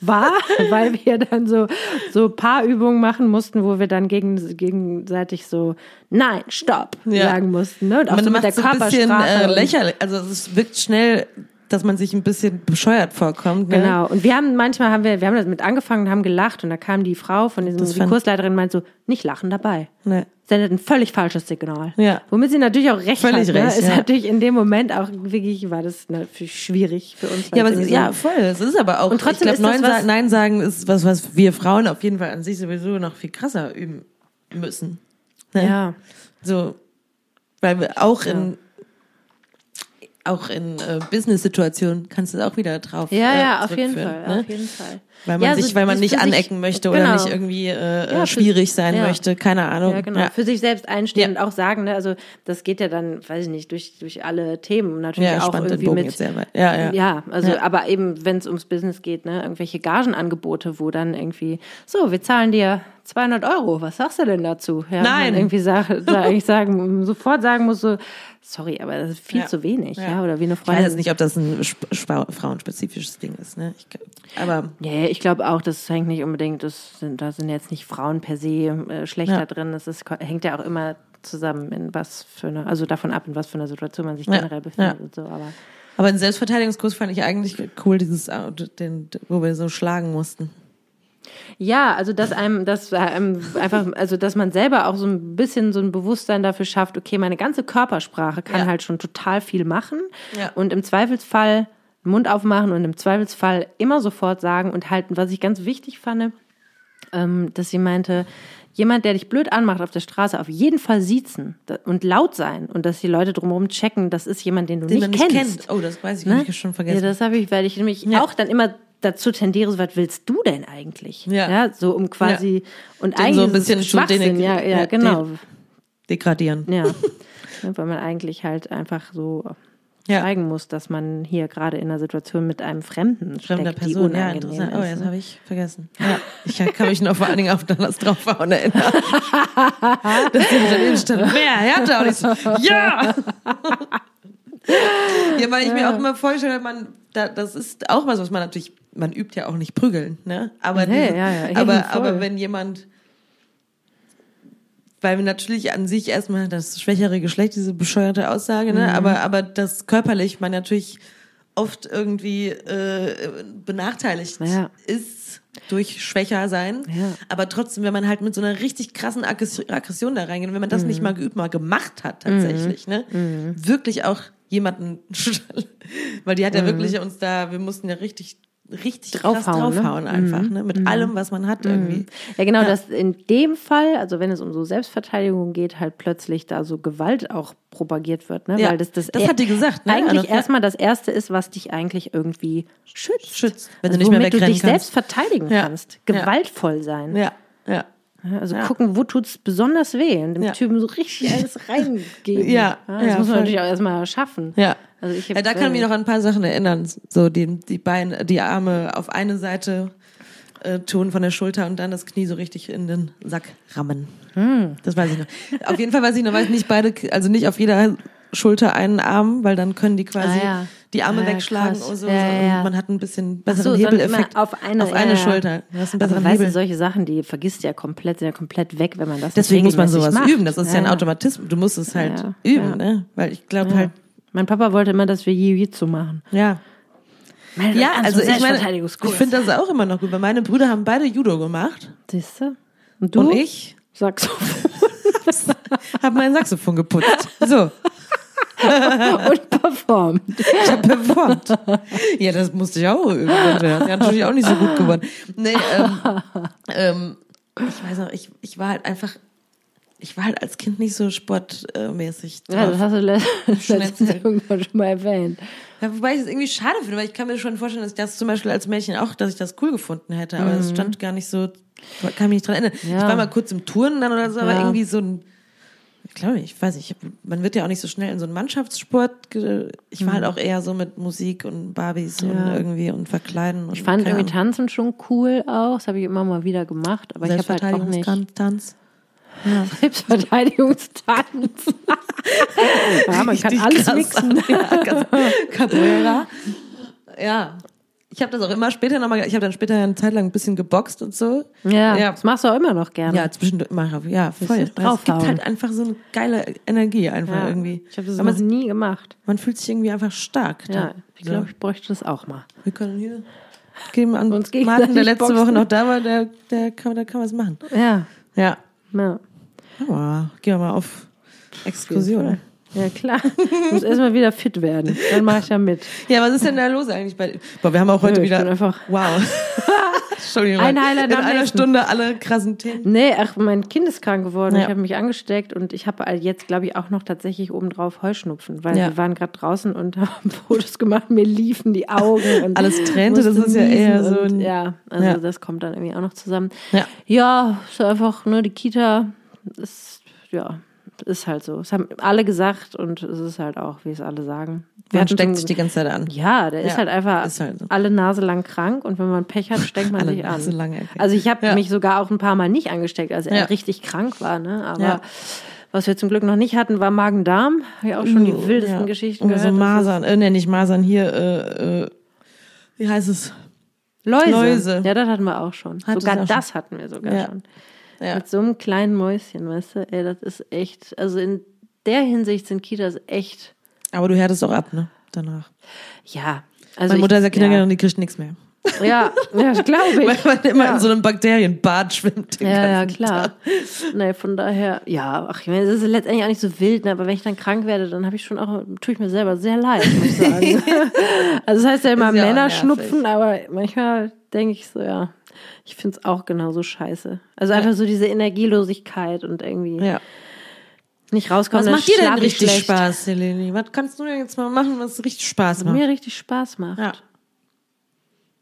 war, [LAUGHS] weil wir dann so so Paarübungen machen mussten, wo wir dann gegen, gegenseitig so Nein, Stopp Ja. sagen mussten. Ne? Und auch man so mit der so ein bisschen Körpersprache. äh, lächerlich, also es wirkt schnell, dass man sich ein bisschen bescheuert vorkommt. Ne? Genau. Und wir haben manchmal haben wir, wir haben das mit angefangen und haben gelacht und da kam die Frau von diesem, die Kursleiterin meint so, nicht lachen dabei. Ne. Sendet ein völlig falsches Signal. Ja. Womit sie natürlich auch recht Völlig hat. Ne? recht, Ist ja. natürlich in dem Moment auch wirklich, war das natürlich schwierig für uns. Ja, aber es es ist, irgendwie ja, voll. Es ist aber auch, Und trotzdem ich glaube, das Nein, was- Nein sagen ist was, was wir Frauen auf jeden Fall an sich sowieso noch viel krasser üben müssen. Ne? ja. So, weil wir auch in, auch in äh, Business-Situationen kannst du auch wieder drauf Ja, äh, ja, auf jeden Fall, Ne? auf jeden Fall. Weil man Ja, sich, so weil man nicht für sich- anecken möchte genau. oder nicht irgendwie äh, Ja, äh, für- schwierig sein ja. möchte, keine Ahnung. Ja, genau. Für sich selbst einstehen und auch sagen, ne, also das geht ja dann, weiß ich nicht, durch, durch alle Themen natürlich Ja, auch irgendwie mit. Ja, ja. Ja, also Ja. aber eben, wenn es ums Business geht, ne, irgendwelche Gagenangebote, wo dann irgendwie, so, wir zahlen dir 200 Euro, was sagst du denn dazu? Ja, Nein. Irgendwie sag, [LAUGHS] sag, eigentlich sagen, sofort sagen muss so, sorry, aber das ist viel Ja. zu wenig, ja. Ja. oder wie eine Ich weiß Freundin. jetzt nicht, ob das ein frauenspezifisches Ding ist, ne? Ich, aber Ja, ja, ich glaube auch, das hängt nicht unbedingt, das sind, da sind jetzt nicht Frauen per se äh, schlechter Ja. drin. Das ist, hängt ja auch immer zusammen, in was für eine, also davon ab, in was für einer Situation man sich Ja. generell befindet Ja. und so. Aber Aber den Selbstverteidigungskurs fand ich eigentlich cool, dieses, äh, den, wo wir so schlagen mussten. ja, also dass einem, dass einem einfach, also dass man selber auch so ein bisschen so ein Bewusstsein dafür schafft, okay, meine ganze Körpersprache kann Ja. halt schon total viel machen. Ja. Und im Zweifelsfall den Mund aufmachen und im Zweifelsfall immer sofort sagen und halten, was ich ganz wichtig fand, ähm, dass sie meinte, jemand, der dich blöd anmacht auf der Straße, auf jeden Fall siezen und laut sein und dass die Leute drumherum checken, das ist jemand, den du Den nicht nicht kennst. Oh, das weiß ich, Ne? ich schon vergessen. Ja, das habe ich, weil ich nämlich Ja. auch dann immer dazu tendiere, so, was willst du denn eigentlich? Ja. so um quasi und Den eigentlich so ein bisschen Schwachsinn, ja, ja, ja, genau, Degradieren. ja, Ja, [LAUGHS] weil man eigentlich halt einfach so Ja. zeigen muss, dass man hier gerade in einer Situation mit einem Fremden Fremder steckt, die Person, ja, unangenehm interessant. Oh, das ne? habe ich vergessen. Ja. Ich kann mich noch vor allen Dingen auf [LAUGHS] das Draufhauen erinnern. dass sie daneben stand, mehr härter. Und ich so, ja! ja, weil ich mir auch immer vorstelle, man, da, das ist auch was, was man natürlich, man übt ja auch nicht prügeln, ne? Aber, Nee, diese, ja, ja, aber, aber wenn jemand, weil natürlich an sich erstmal das schwächere Geschlecht, diese bescheuerte Aussage, Mhm. ne? Aber, aber das körperlich man natürlich oft irgendwie äh, benachteiligt Ja. ist durch schwächer sein. Ja. Aber trotzdem, wenn man halt mit so einer richtig krassen Aggress- Aggression da reingeht, wenn man das Mhm. nicht mal geübt, mal gemacht hat tatsächlich, ne? Wirklich auch jemanden, [LAUGHS] weil die hat ja wirklich uns da, wir mussten ja richtig, richtig krass Mhm. Draufhauen, ne? draufhauen einfach, ne? Mit allem, was man hat irgendwie. Ja, genau, dass in dem Fall, also wenn es um so Selbstverteidigung geht, halt plötzlich da so Gewalt auch propagiert wird, ne? Ja, Weil das, das, das hat die gesagt, ne? Eigentlich Also, ja. erstmal das Erste ist, was dich eigentlich irgendwie schützt. Schützt, wenn also du nicht mehr womit du dich kannst. selbst verteidigen Ja. kannst. Ja. Gewaltvoll sein. Ja, ja. Also Ja. gucken, wo tut's besonders weh und dem Ja. Typen so richtig alles [LAUGHS] reingeben. Ja, das ja, muss man natürlich auch erstmal schaffen. Ja. Also ich hab, ja, da kann ich mich noch an ein paar Sachen erinnern. So die, die Beine, die Arme auf eine Seite äh, tun von der Schulter und dann das Knie so richtig in den Sack rammen. Hm. Das weiß ich noch. Auf jeden Fall weiß ich noch, weiß nicht beide, also nicht auf jeder Schulter einen Arm, weil dann können die quasi Ah, ja. die Arme Ah, kragen krass. und so. Ja. Und man hat ein bisschen so, besseren sondern Hebeleffekt. auf eine, auf eine. Schulter. Du hast einen Aber weißt du, solche Sachen, die vergisst du ja komplett, sind ja komplett weg, wenn man das Deswegen muss man sowas macht. üben. Das ist ja, ein Automatismus. Du musst es halt üben, ne? Weil ich glaube halt, Mein Papa wollte immer, dass wir Jiu-Jitsu machen. ja. Meine, Ja, also ich meine, ich finde das auch immer noch gut, weil meine Brüder haben beide Judo gemacht Siehst du? Und du? und ich so. habe mein Saxophon geputzt. So, [LAUGHS] und performt. ich habe performt. [LAUGHS] Ja, das musste ich auch üben. Das ist ja natürlich auch nicht so gut geworden. Nee, ähm, [LAUGHS] ähm, ich weiß noch, ich, ich war halt einfach, ich war halt als Kind nicht so sportmäßig Ja, das hast du letztens irgendwann schon mal erwähnt. Ja, wobei ich es irgendwie schade finde, weil ich kann mir schon vorstellen, dass ich das zum Beispiel als Mädchen auch, dass ich das cool gefunden hätte, aber es stand gar nicht so, kann mich nicht dran erinnern. Mhm. Ja. Ich war mal kurz im Turnen dann oder so, aber irgendwie so ein, glaube, ich weiß nicht, man wird ja auch nicht so schnell in so einen Mannschaftssport. Ich war halt auch eher so mit Musik und Barbies und. Ja. irgendwie und Verkleiden. Und Ich fand irgendwie Tanzen schon cool auch. Das habe ich immer mal wieder gemacht. Aber ich habe halt auch nicht. Selbstverteidigungstanz. Selbstverteidigungstanz. [LAUGHS] ja, man kann alles mixen. [LAUGHS] Ja, [LAUGHS] Capoeira. Ja. Ich habe das auch immer später nochmal, ich habe dann später eine Zeit lang ein bisschen geboxt und so. Ja, Ja. das machst du auch immer noch gerne. Ja, zwischendurch immer, ja, voll. Es gibt halt einfach so eine geile Energie einfach Ja. irgendwie. Ich habe das Weil noch nie gemacht. man fühlt sich irgendwie einfach stark. Ja, da. ich glaube, ich bräuchte das auch mal. Wir können hier geben an Uns Martin, der letzte boxen. Woche noch da war, der, der kann, der kann was machen. Ja, Ja. ja. Aber gehen wir mal auf Exkursion. Ja, klar. Ich muss erstmal wieder fit werden. Dann mache ich ja mit. Ja, was ist denn da los eigentlich bei Boah, wir haben auch heute ich wieder. einfach- wow. [LAUGHS] Entschuldigung. Ein Highlight In einer. Stunde alle krassen Themen. Nee, ach, mein Kind ist krank geworden. Ja. Ich habe mich angesteckt und ich habe jetzt, glaube ich, auch noch tatsächlich obendrauf Heuschnupfen, weil Ja. wir waren gerade draußen und [LAUGHS] haben Fotos gemacht. Mir liefen die Augen und Alles tränte, das ist ja eher so ein- Ja, also Ja. das kommt dann irgendwie auch noch zusammen. Ja. Ja, ist einfach, ne, die Kita ist, ja, ist halt so. Es haben alle gesagt und es ist halt auch, wie es alle sagen. Wir Man steckt so- sich die ganze Zeit an. ja, der ist Ja, halt einfach ist halt so. alle Nase lang krank und wenn man Pech hat, steckt man sich an. Nase lang, okay. Also ich habe Ja. mich sogar auch ein paar Mal nicht angesteckt, als er Ja. richtig krank war. Ne? Aber was wir zum Glück noch nicht hatten, war Magen-Darm. Habe ich auch schon die wildesten. Geschichten gehört. so Das Masern, äh, nee, nicht Masern, hier, äh, äh, wie heißt es? ist Läuse. Läuse. Ja, das hatten wir auch schon. Hattest sogar auch schon? das hatten wir sogar schon. Ja. Mit so einem kleinen Mäuschen, weißt du? Ey, das ist echt, also in der Hinsicht sind Kitas echt, Aber du härtest auch ab, ne? Danach. ja. Also Meine Mutter ich, ist ja Kindergärtnerin, die kriegt nichts mehr. Ja, ja, [LAUGHS] das glaube ich. Weil man immer ja. in so einem Bakterienbad schwimmt. den Ja, ja, klar. Tag. Nee, von daher, ja, ach, ich meine, es ist letztendlich auch nicht so wild, ne, aber wenn ich dann krank werde, dann habe ich schon auch, tue ich mir selber sehr leid, muss ich sagen. [LAUGHS] also das heißt ja immer Ist ja auch Männerschnupfen, aber manchmal denke ich so, ja, ich finde es auch genauso scheiße. Also einfach so diese Energielosigkeit und irgendwie Ja. nicht rauskommen. Was macht dir denn richtig schlecht. Spaß, Helene? Was kannst du denn jetzt mal machen, was richtig Spaß Was macht? mir richtig Spaß macht. Ja.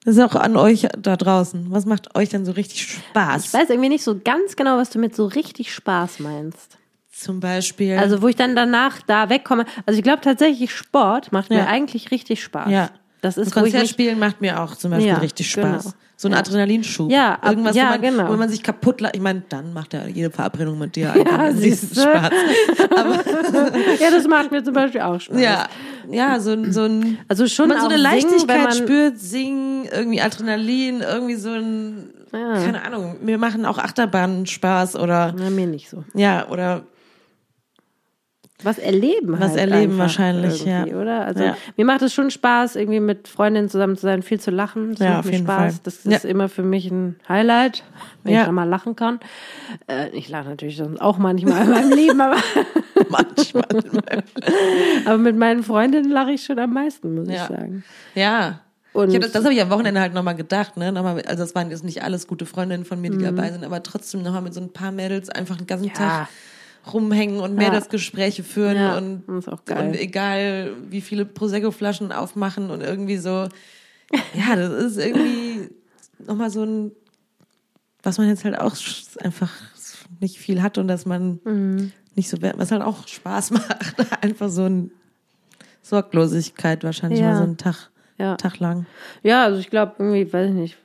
Das ist auch an euch da draußen. Was macht euch denn so richtig Spaß? Ich weiß irgendwie nicht so ganz genau, was du mit so richtig Spaß meinst. Zum Beispiel. Also wo ich dann danach da wegkomme. Also ich glaube tatsächlich, Sport macht mir Ja. eigentlich richtig Spaß. ja. Das ist, Das wo ich Konzert mich, spielen macht mir auch zum Beispiel Ja, richtig genau. Spaß. So ein Adrenalinschub. Ja, ab- Irgendwas, ja, wo, man, genau. wo man sich kaputt lacht. Ich meine, dann macht ja jede Verabredung mit dir [LAUGHS] einfach Ja, siehste. Spaß. [LAUGHS] ja, das macht mir zum Beispiel auch Spaß. Ja, ja, so, ein- so ein, Also schon man so eine singen, Leichtigkeit wenn man- spürt, singen, irgendwie Adrenalin, irgendwie so ein, Ja. keine Ahnung, mir machen auch Achterbahnen Spaß oder, Na, mir nicht so. ja, oder, Was erleben Was halt erleben einfach wahrscheinlich, ja. Oder? Also Ja. mir macht es schon Spaß, irgendwie mit Freundinnen zusammen zu sein, viel zu lachen. Das Ja, macht auf mir jeden Spaß. Fall. Das Ja. ist immer für mich ein Highlight, wenn Ja. ich mal lachen kann. Äh, ich lache natürlich sonst auch manchmal in meinem Leben, aber, [LAUGHS] manchmal. aber mit meinen Freundinnen lache ich schon am meisten, muss ich Ja. sagen. ja. Und- ich hab das das habe ich am Wochenende halt nochmal gedacht, ne? Nochmal, also das waren jetzt nicht alles gute Freundinnen von mir, Mhm. die dabei sind, aber trotzdem nochmal mit so ein paar Mädels einfach den ganzen Ja. Tag rumhängen und Mädelsgespräche führen Ja, und, und egal wie viele Prosecco-Flaschen aufmachen und irgendwie so, ja, das ist irgendwie nochmal so ein, was man jetzt halt auch einfach nicht viel hat und dass man Mhm. nicht so, was halt auch Spaß [LAUGHS] macht, einfach so ein Sorglosigkeit wahrscheinlich Ja. mal so einen Tag, Ja. Tag lang. Ja, also ich glaube irgendwie, weiß ich nicht,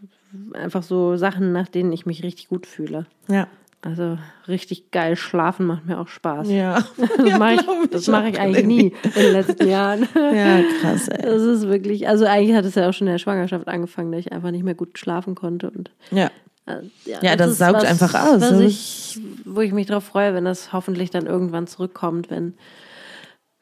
einfach so Sachen, nach denen ich mich richtig gut fühle. Ja. Also richtig geil schlafen macht mir auch Spaß. Ja. [LAUGHS] [LAUGHS] Das mache ich, das mach ich eigentlich nie in den letzten Jahren. [LAUGHS] Ja, krass, ey. Das ist wirklich, also eigentlich hat es ja auch schon in der Schwangerschaft angefangen, dass ich einfach nicht mehr gut schlafen konnte und Ja. äh, Ja, das ist saugt einfach aus. Was Das ich, wo ich mich drauf freue, wenn das hoffentlich dann irgendwann zurückkommt, wenn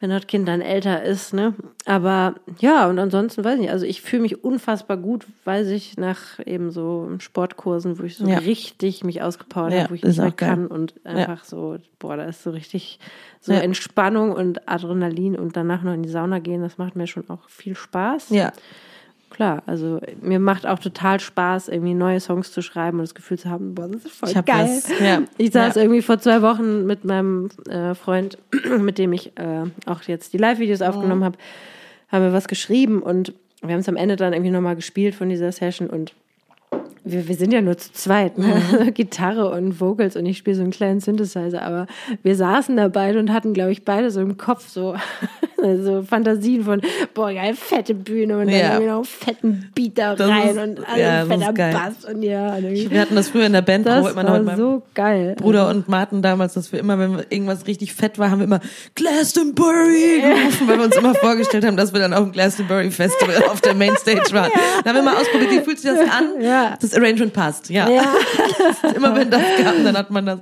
wenn das Kind dann älter ist, ne? Aber ja, und ansonsten weiß ich nicht. Also ich fühle mich unfassbar gut, weiß ich, nach eben so Sportkursen, wo ich so Ja. richtig mich ausgepowert Ja, habe, wo ich nicht mehr geil. kann und einfach so, boah, da ist so richtig so Ja. Entspannung und Adrenalin und danach noch in die Sauna gehen, das macht mir schon auch viel Spaß. Ja. Klar, also mir macht auch total Spaß, irgendwie neue Songs zu schreiben und das Gefühl zu haben, boah, das ist voll Ich geil. das, ja. Ich saß Ja. irgendwie vor zwei Wochen mit meinem äh, Freund, [CLEARS THROAT] mit dem ich äh, auch jetzt die Live-Videos Mhm. aufgenommen habe, haben wir was geschrieben und wir haben es am Ende dann irgendwie nochmal gespielt von dieser Session und wir, wir sind ja nur zu zweit, ne? Mhm. [LAUGHS] Gitarre und Vocals und ich spiele so einen kleinen Synthesizer, aber wir saßen da beide und hatten, glaube ich, beide so im Kopf so, [LAUGHS] so Fantasien von, boah, geil, fette Bühne und dann Ja. irgendwie noch fetten Beat da Das rein ist- und alles ja, fetter. Bass und ja. Und Wir hatten das früher in der Band, das immer noch mit so geil. Bruder und Martin damals, dass wir immer, wenn irgendwas richtig fett war, haben wir immer Glastonbury gerufen, weil wir uns immer vorgestellt haben, dass wir dann auf dem Glastonbury Festival auf der Mainstage waren. Da haben wir mal ausprobiert, wie fühlt sich das an? Ja. Das Arrangement passt, ja. Ja. [LAUGHS] immer wenn das kam, dann hat man das.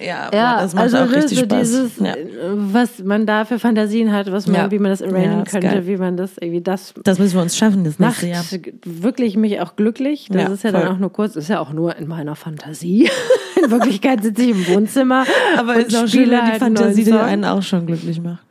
Ja, Ja, das macht also auch richtig so Spaß. dieses, ja. was man da für Fantasien hat, was man, Ja. wie man das arrangen Ja, könnte, geil. wie man das irgendwie das Das müssen wir uns schaffen, das macht nächste Jahr. wirklich mich auch glücklich. Das Ja, ist ja voll. dann auch nur kurz, ist ja auch nur in meiner Fantasie. [LAUGHS] in Wirklichkeit sitze ich im Wohnzimmer [LAUGHS] Aber und ist auch schön, wenn die halt Fantasie, die einen auch schon glücklich macht.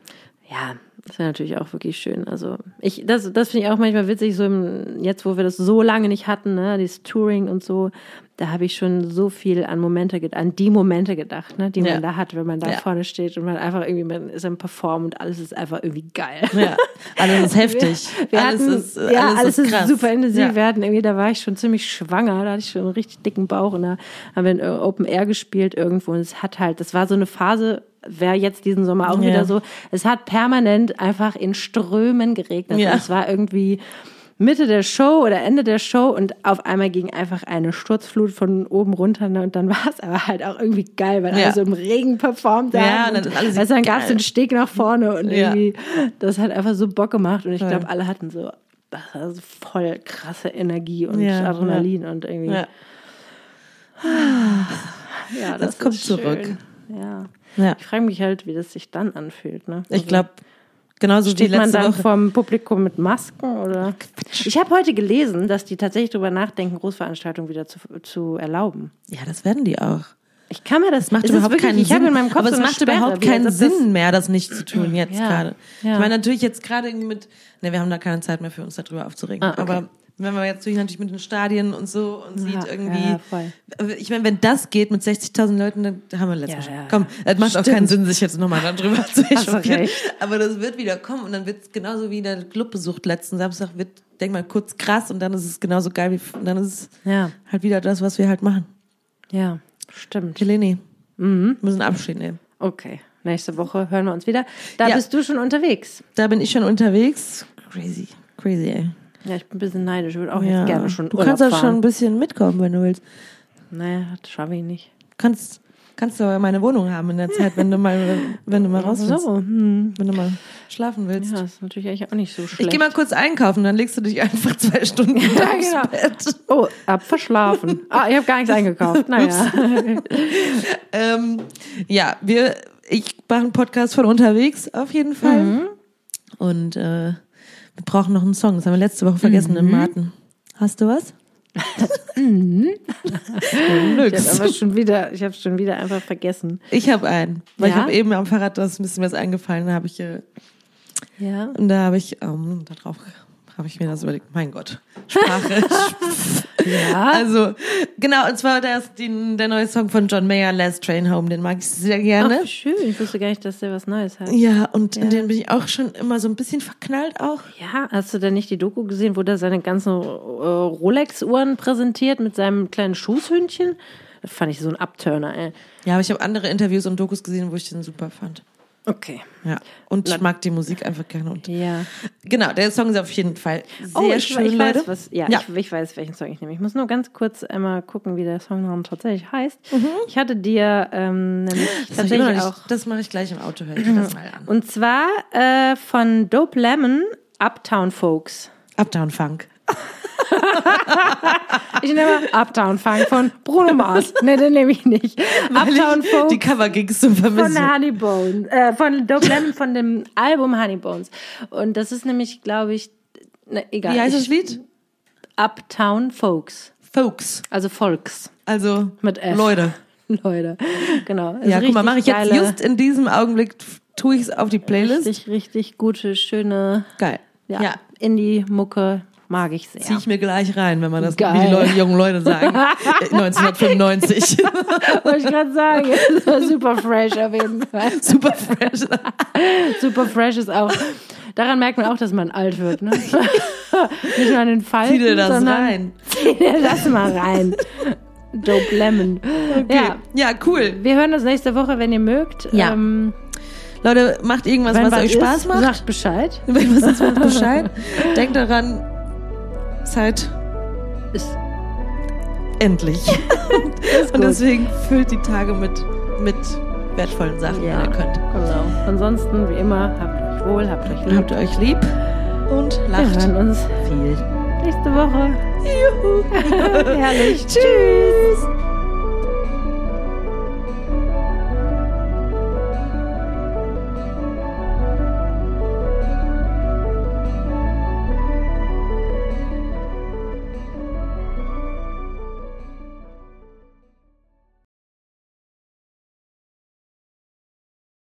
Ja, das wäre natürlich auch wirklich schön. Also ich, das, das finde ich auch manchmal witzig, so im, jetzt, wo wir das so lange nicht hatten, ne, dieses Touring und so, da habe ich schon so viel an Momente, an die Momente gedacht, ne, die Ja. man da hat, wenn man da Ja. vorne steht und man einfach irgendwie, man ist am Performen und alles ist einfach irgendwie geil. Ja, alles ist [LAUGHS] heftig. Wir alles hatten, ist, ja, alles, ist, krass. super intensiv. Wir hatten irgendwie, da war ich schon ziemlich schwanger, da hatte ich schon einen richtig dicken Bauch und da haben wir in Open Air gespielt irgendwo und es hat halt, das war so eine Phase, wäre jetzt diesen Sommer auch Ja. wieder so, es hat permanent einfach in Strömen geregnet. Ja. Es war irgendwie Mitte der Show oder Ende der Show und auf einmal ging einfach eine Sturzflut von oben runter ne? und dann [LAUGHS] war es aber halt auch irgendwie geil, weil Ja. alle so im Regen performt haben. Ja, und dann weißt du, dann gab es den Steg nach vorne und irgendwie, das hat einfach so Bock gemacht und ich glaube, alle hatten so das war so voll krasse Energie und Adrenalin und irgendwie. Ja. Ja, Das kommt ist zurück. Ja. Ja. Ich frage mich halt, wie das sich dann anfühlt. Ne? Ich glaube, genauso wie Steht man letzte dann Woche. vorm Publikum mit Masken oder? Ich habe heute gelesen, dass die tatsächlich darüber nachdenken, Großveranstaltungen wieder zu, zu erlauben. Ja, das werden die auch. Ich kann mir das, Das macht überhaupt wirklich- keinen ich habe Sinn. in meinem Kopf aber so es macht Sperre, überhaupt wie keinen das- Sinn mehr, das nicht zu tun jetzt Ja, gerade. ja. Ich meine natürlich jetzt gerade irgendwie mit, ne, wir haben da keine Zeit mehr für uns darüber aufzuregen. Ah, okay. Aber wenn man jetzt natürlich mit den Stadien und so und sieht Ja, irgendwie, ja, voll. ich meine, wenn das geht mit 60.000 Leuten, dann haben wir letztes Ja, Mal. Komm, es macht auch Stimmt. keinen Sinn, sich jetzt nochmal darüber zu echauffieren. Aber das wird wieder kommen und dann wird es genauso wie der Clubbesuch letzten Samstag wird, denk mal kurz krass und dann ist es genauso geil wie, und dann ist es halt wieder das, was wir halt machen. ja, stimmt. Helene, Mhm. wir müssen Abschied nehmen. Okay, nächste Woche hören wir uns wieder. Da Ja. bist du schon unterwegs. Da bin ich schon unterwegs. Crazy, crazy, ey. Ja, ich bin ein bisschen neidisch. Ich würde auch ja. jetzt gerne schon du Urlaub kannst auch fahren. schon ein bisschen mitkommen, wenn du willst. Naja, das schaffe ich nicht. Kannst, kannst du aber meine Wohnung haben in der Zeit, wenn du mal, [LAUGHS] wenn du mal raus willst. So, hm. Wenn du mal schlafen willst. Ja, ist natürlich eigentlich auch nicht so schlecht. Ich gehe mal kurz einkaufen, dann legst du dich einfach zwei [LAUGHS] Stunden Ja, genau. Bett. Oh, hab verschlafen. Ah, ich habe gar nichts [LAUGHS] eingekauft. Naja. Ähm, ja, wir, ich mache einen Podcast von unterwegs auf jeden Fall. Mhm. Und äh, wir brauchen noch einen Song. Das haben wir letzte Woche vergessen Mhm. im Martin. Hast du was? [LAUGHS] [LAUGHS] Ich habe schon wieder, ich habe schon wieder einfach vergessen. Ich habe einen. Weil ich Ja? habe eben am Fahrrad, da ist ein bisschen was eingefallen. Da habe ich, äh, Ja. und da habe ich, ähm, da drauf habe ich mir das überlegt. Mein Gott, Sprache. [LAUGHS] Ja. also, genau, und zwar der, ist die, der neue Song von John Mayer, Last Train Home. Den mag ich sehr gerne. Ach, schön. Ich wusste gar nicht, dass der was Neues hat. Ja, und in Ja. den bin ich auch schon immer so ein bisschen verknallt auch. Ja, hast du denn nicht die Doku gesehen, wo der seine ganzen äh, Rolex-Uhren präsentiert mit seinem kleinen Schoßhündchen? Das fand ich so ein Abturner, ey. Ja, aber ich habe andere Interviews und Dokus gesehen, wo ich den super fand. Okay. Ja. Und ich mag die Musik einfach gerne. Und Ja. genau, der Song ist auf jeden Fall sehr oh, ich, schön, ich Leute. weiß, was, ja, Ja. Ich, ich weiß, welchen Song ich nehme. Ich muss nur ganz kurz einmal gucken, wie der Song tatsächlich heißt. Mhm. Ich hatte dir ähm, nämlich das, tatsächlich noch auch. nicht- das mache ich gleich im Auto, höre ich das mal an. Und zwar äh, von Dope Lemon, Uptown Folks. Uptown Funk. [LAUGHS] Ich nehme Uptown Funk von Bruno Mars. nee, den nehme ich nicht. Uptown Die Folks Cover-Gigs zu von vermissen. Honey Bones, äh, von Dope Lemon von dem Album Honey Bones. Und das ist nämlich, glaube ich, ne, egal. Wie heißt ich, das Lied? Uptown Folks. Folks. Also Volks. Also Mit F. Leute. Leute. Genau. Ja, guck mal, mache ich jetzt just in diesem Augenblick, tue ich es auf die Playlist. Richtig, richtig gute, schöne Geil. ja, ja. Indie-Mucke mag ich sehr. Zieh ich mir gleich rein, wenn man das, Geil. wie die Leute, jungen Leute sagen. [LAUGHS] Äh, 1995. [LAUGHS] Wollte ich gerade sagen. [LAUGHS] Super fresh auf jeden Fall. Super fresh. Super fresh ist auch. Daran merkt man auch, dass man alt wird, ne? Nicht nur an den Falten, Zieh dir das sondern rein. Zieh dir das mal rein. Dope Lemon. Ja, Ja, cool. wir hören uns nächste Woche, wenn ihr mögt. Ja. Ähm, Leute, macht irgendwas, was was euch Spaß ist, macht. Sagt Bescheid. Wenn was ist, macht Bescheid. Denkt daran, Zeit Ist, endlich. [LAUGHS] ist Und deswegen füllt die Tage mit, mit wertvollen Sachen, Ja. wenn ihr könnt. Genau. Ansonsten, wie immer, habt euch wohl, habt euch lieb. Habt euch lieb und Wir lacht hören uns viel. nächste Woche. Juhu. [LAUGHS] Herrlich. Tschüss.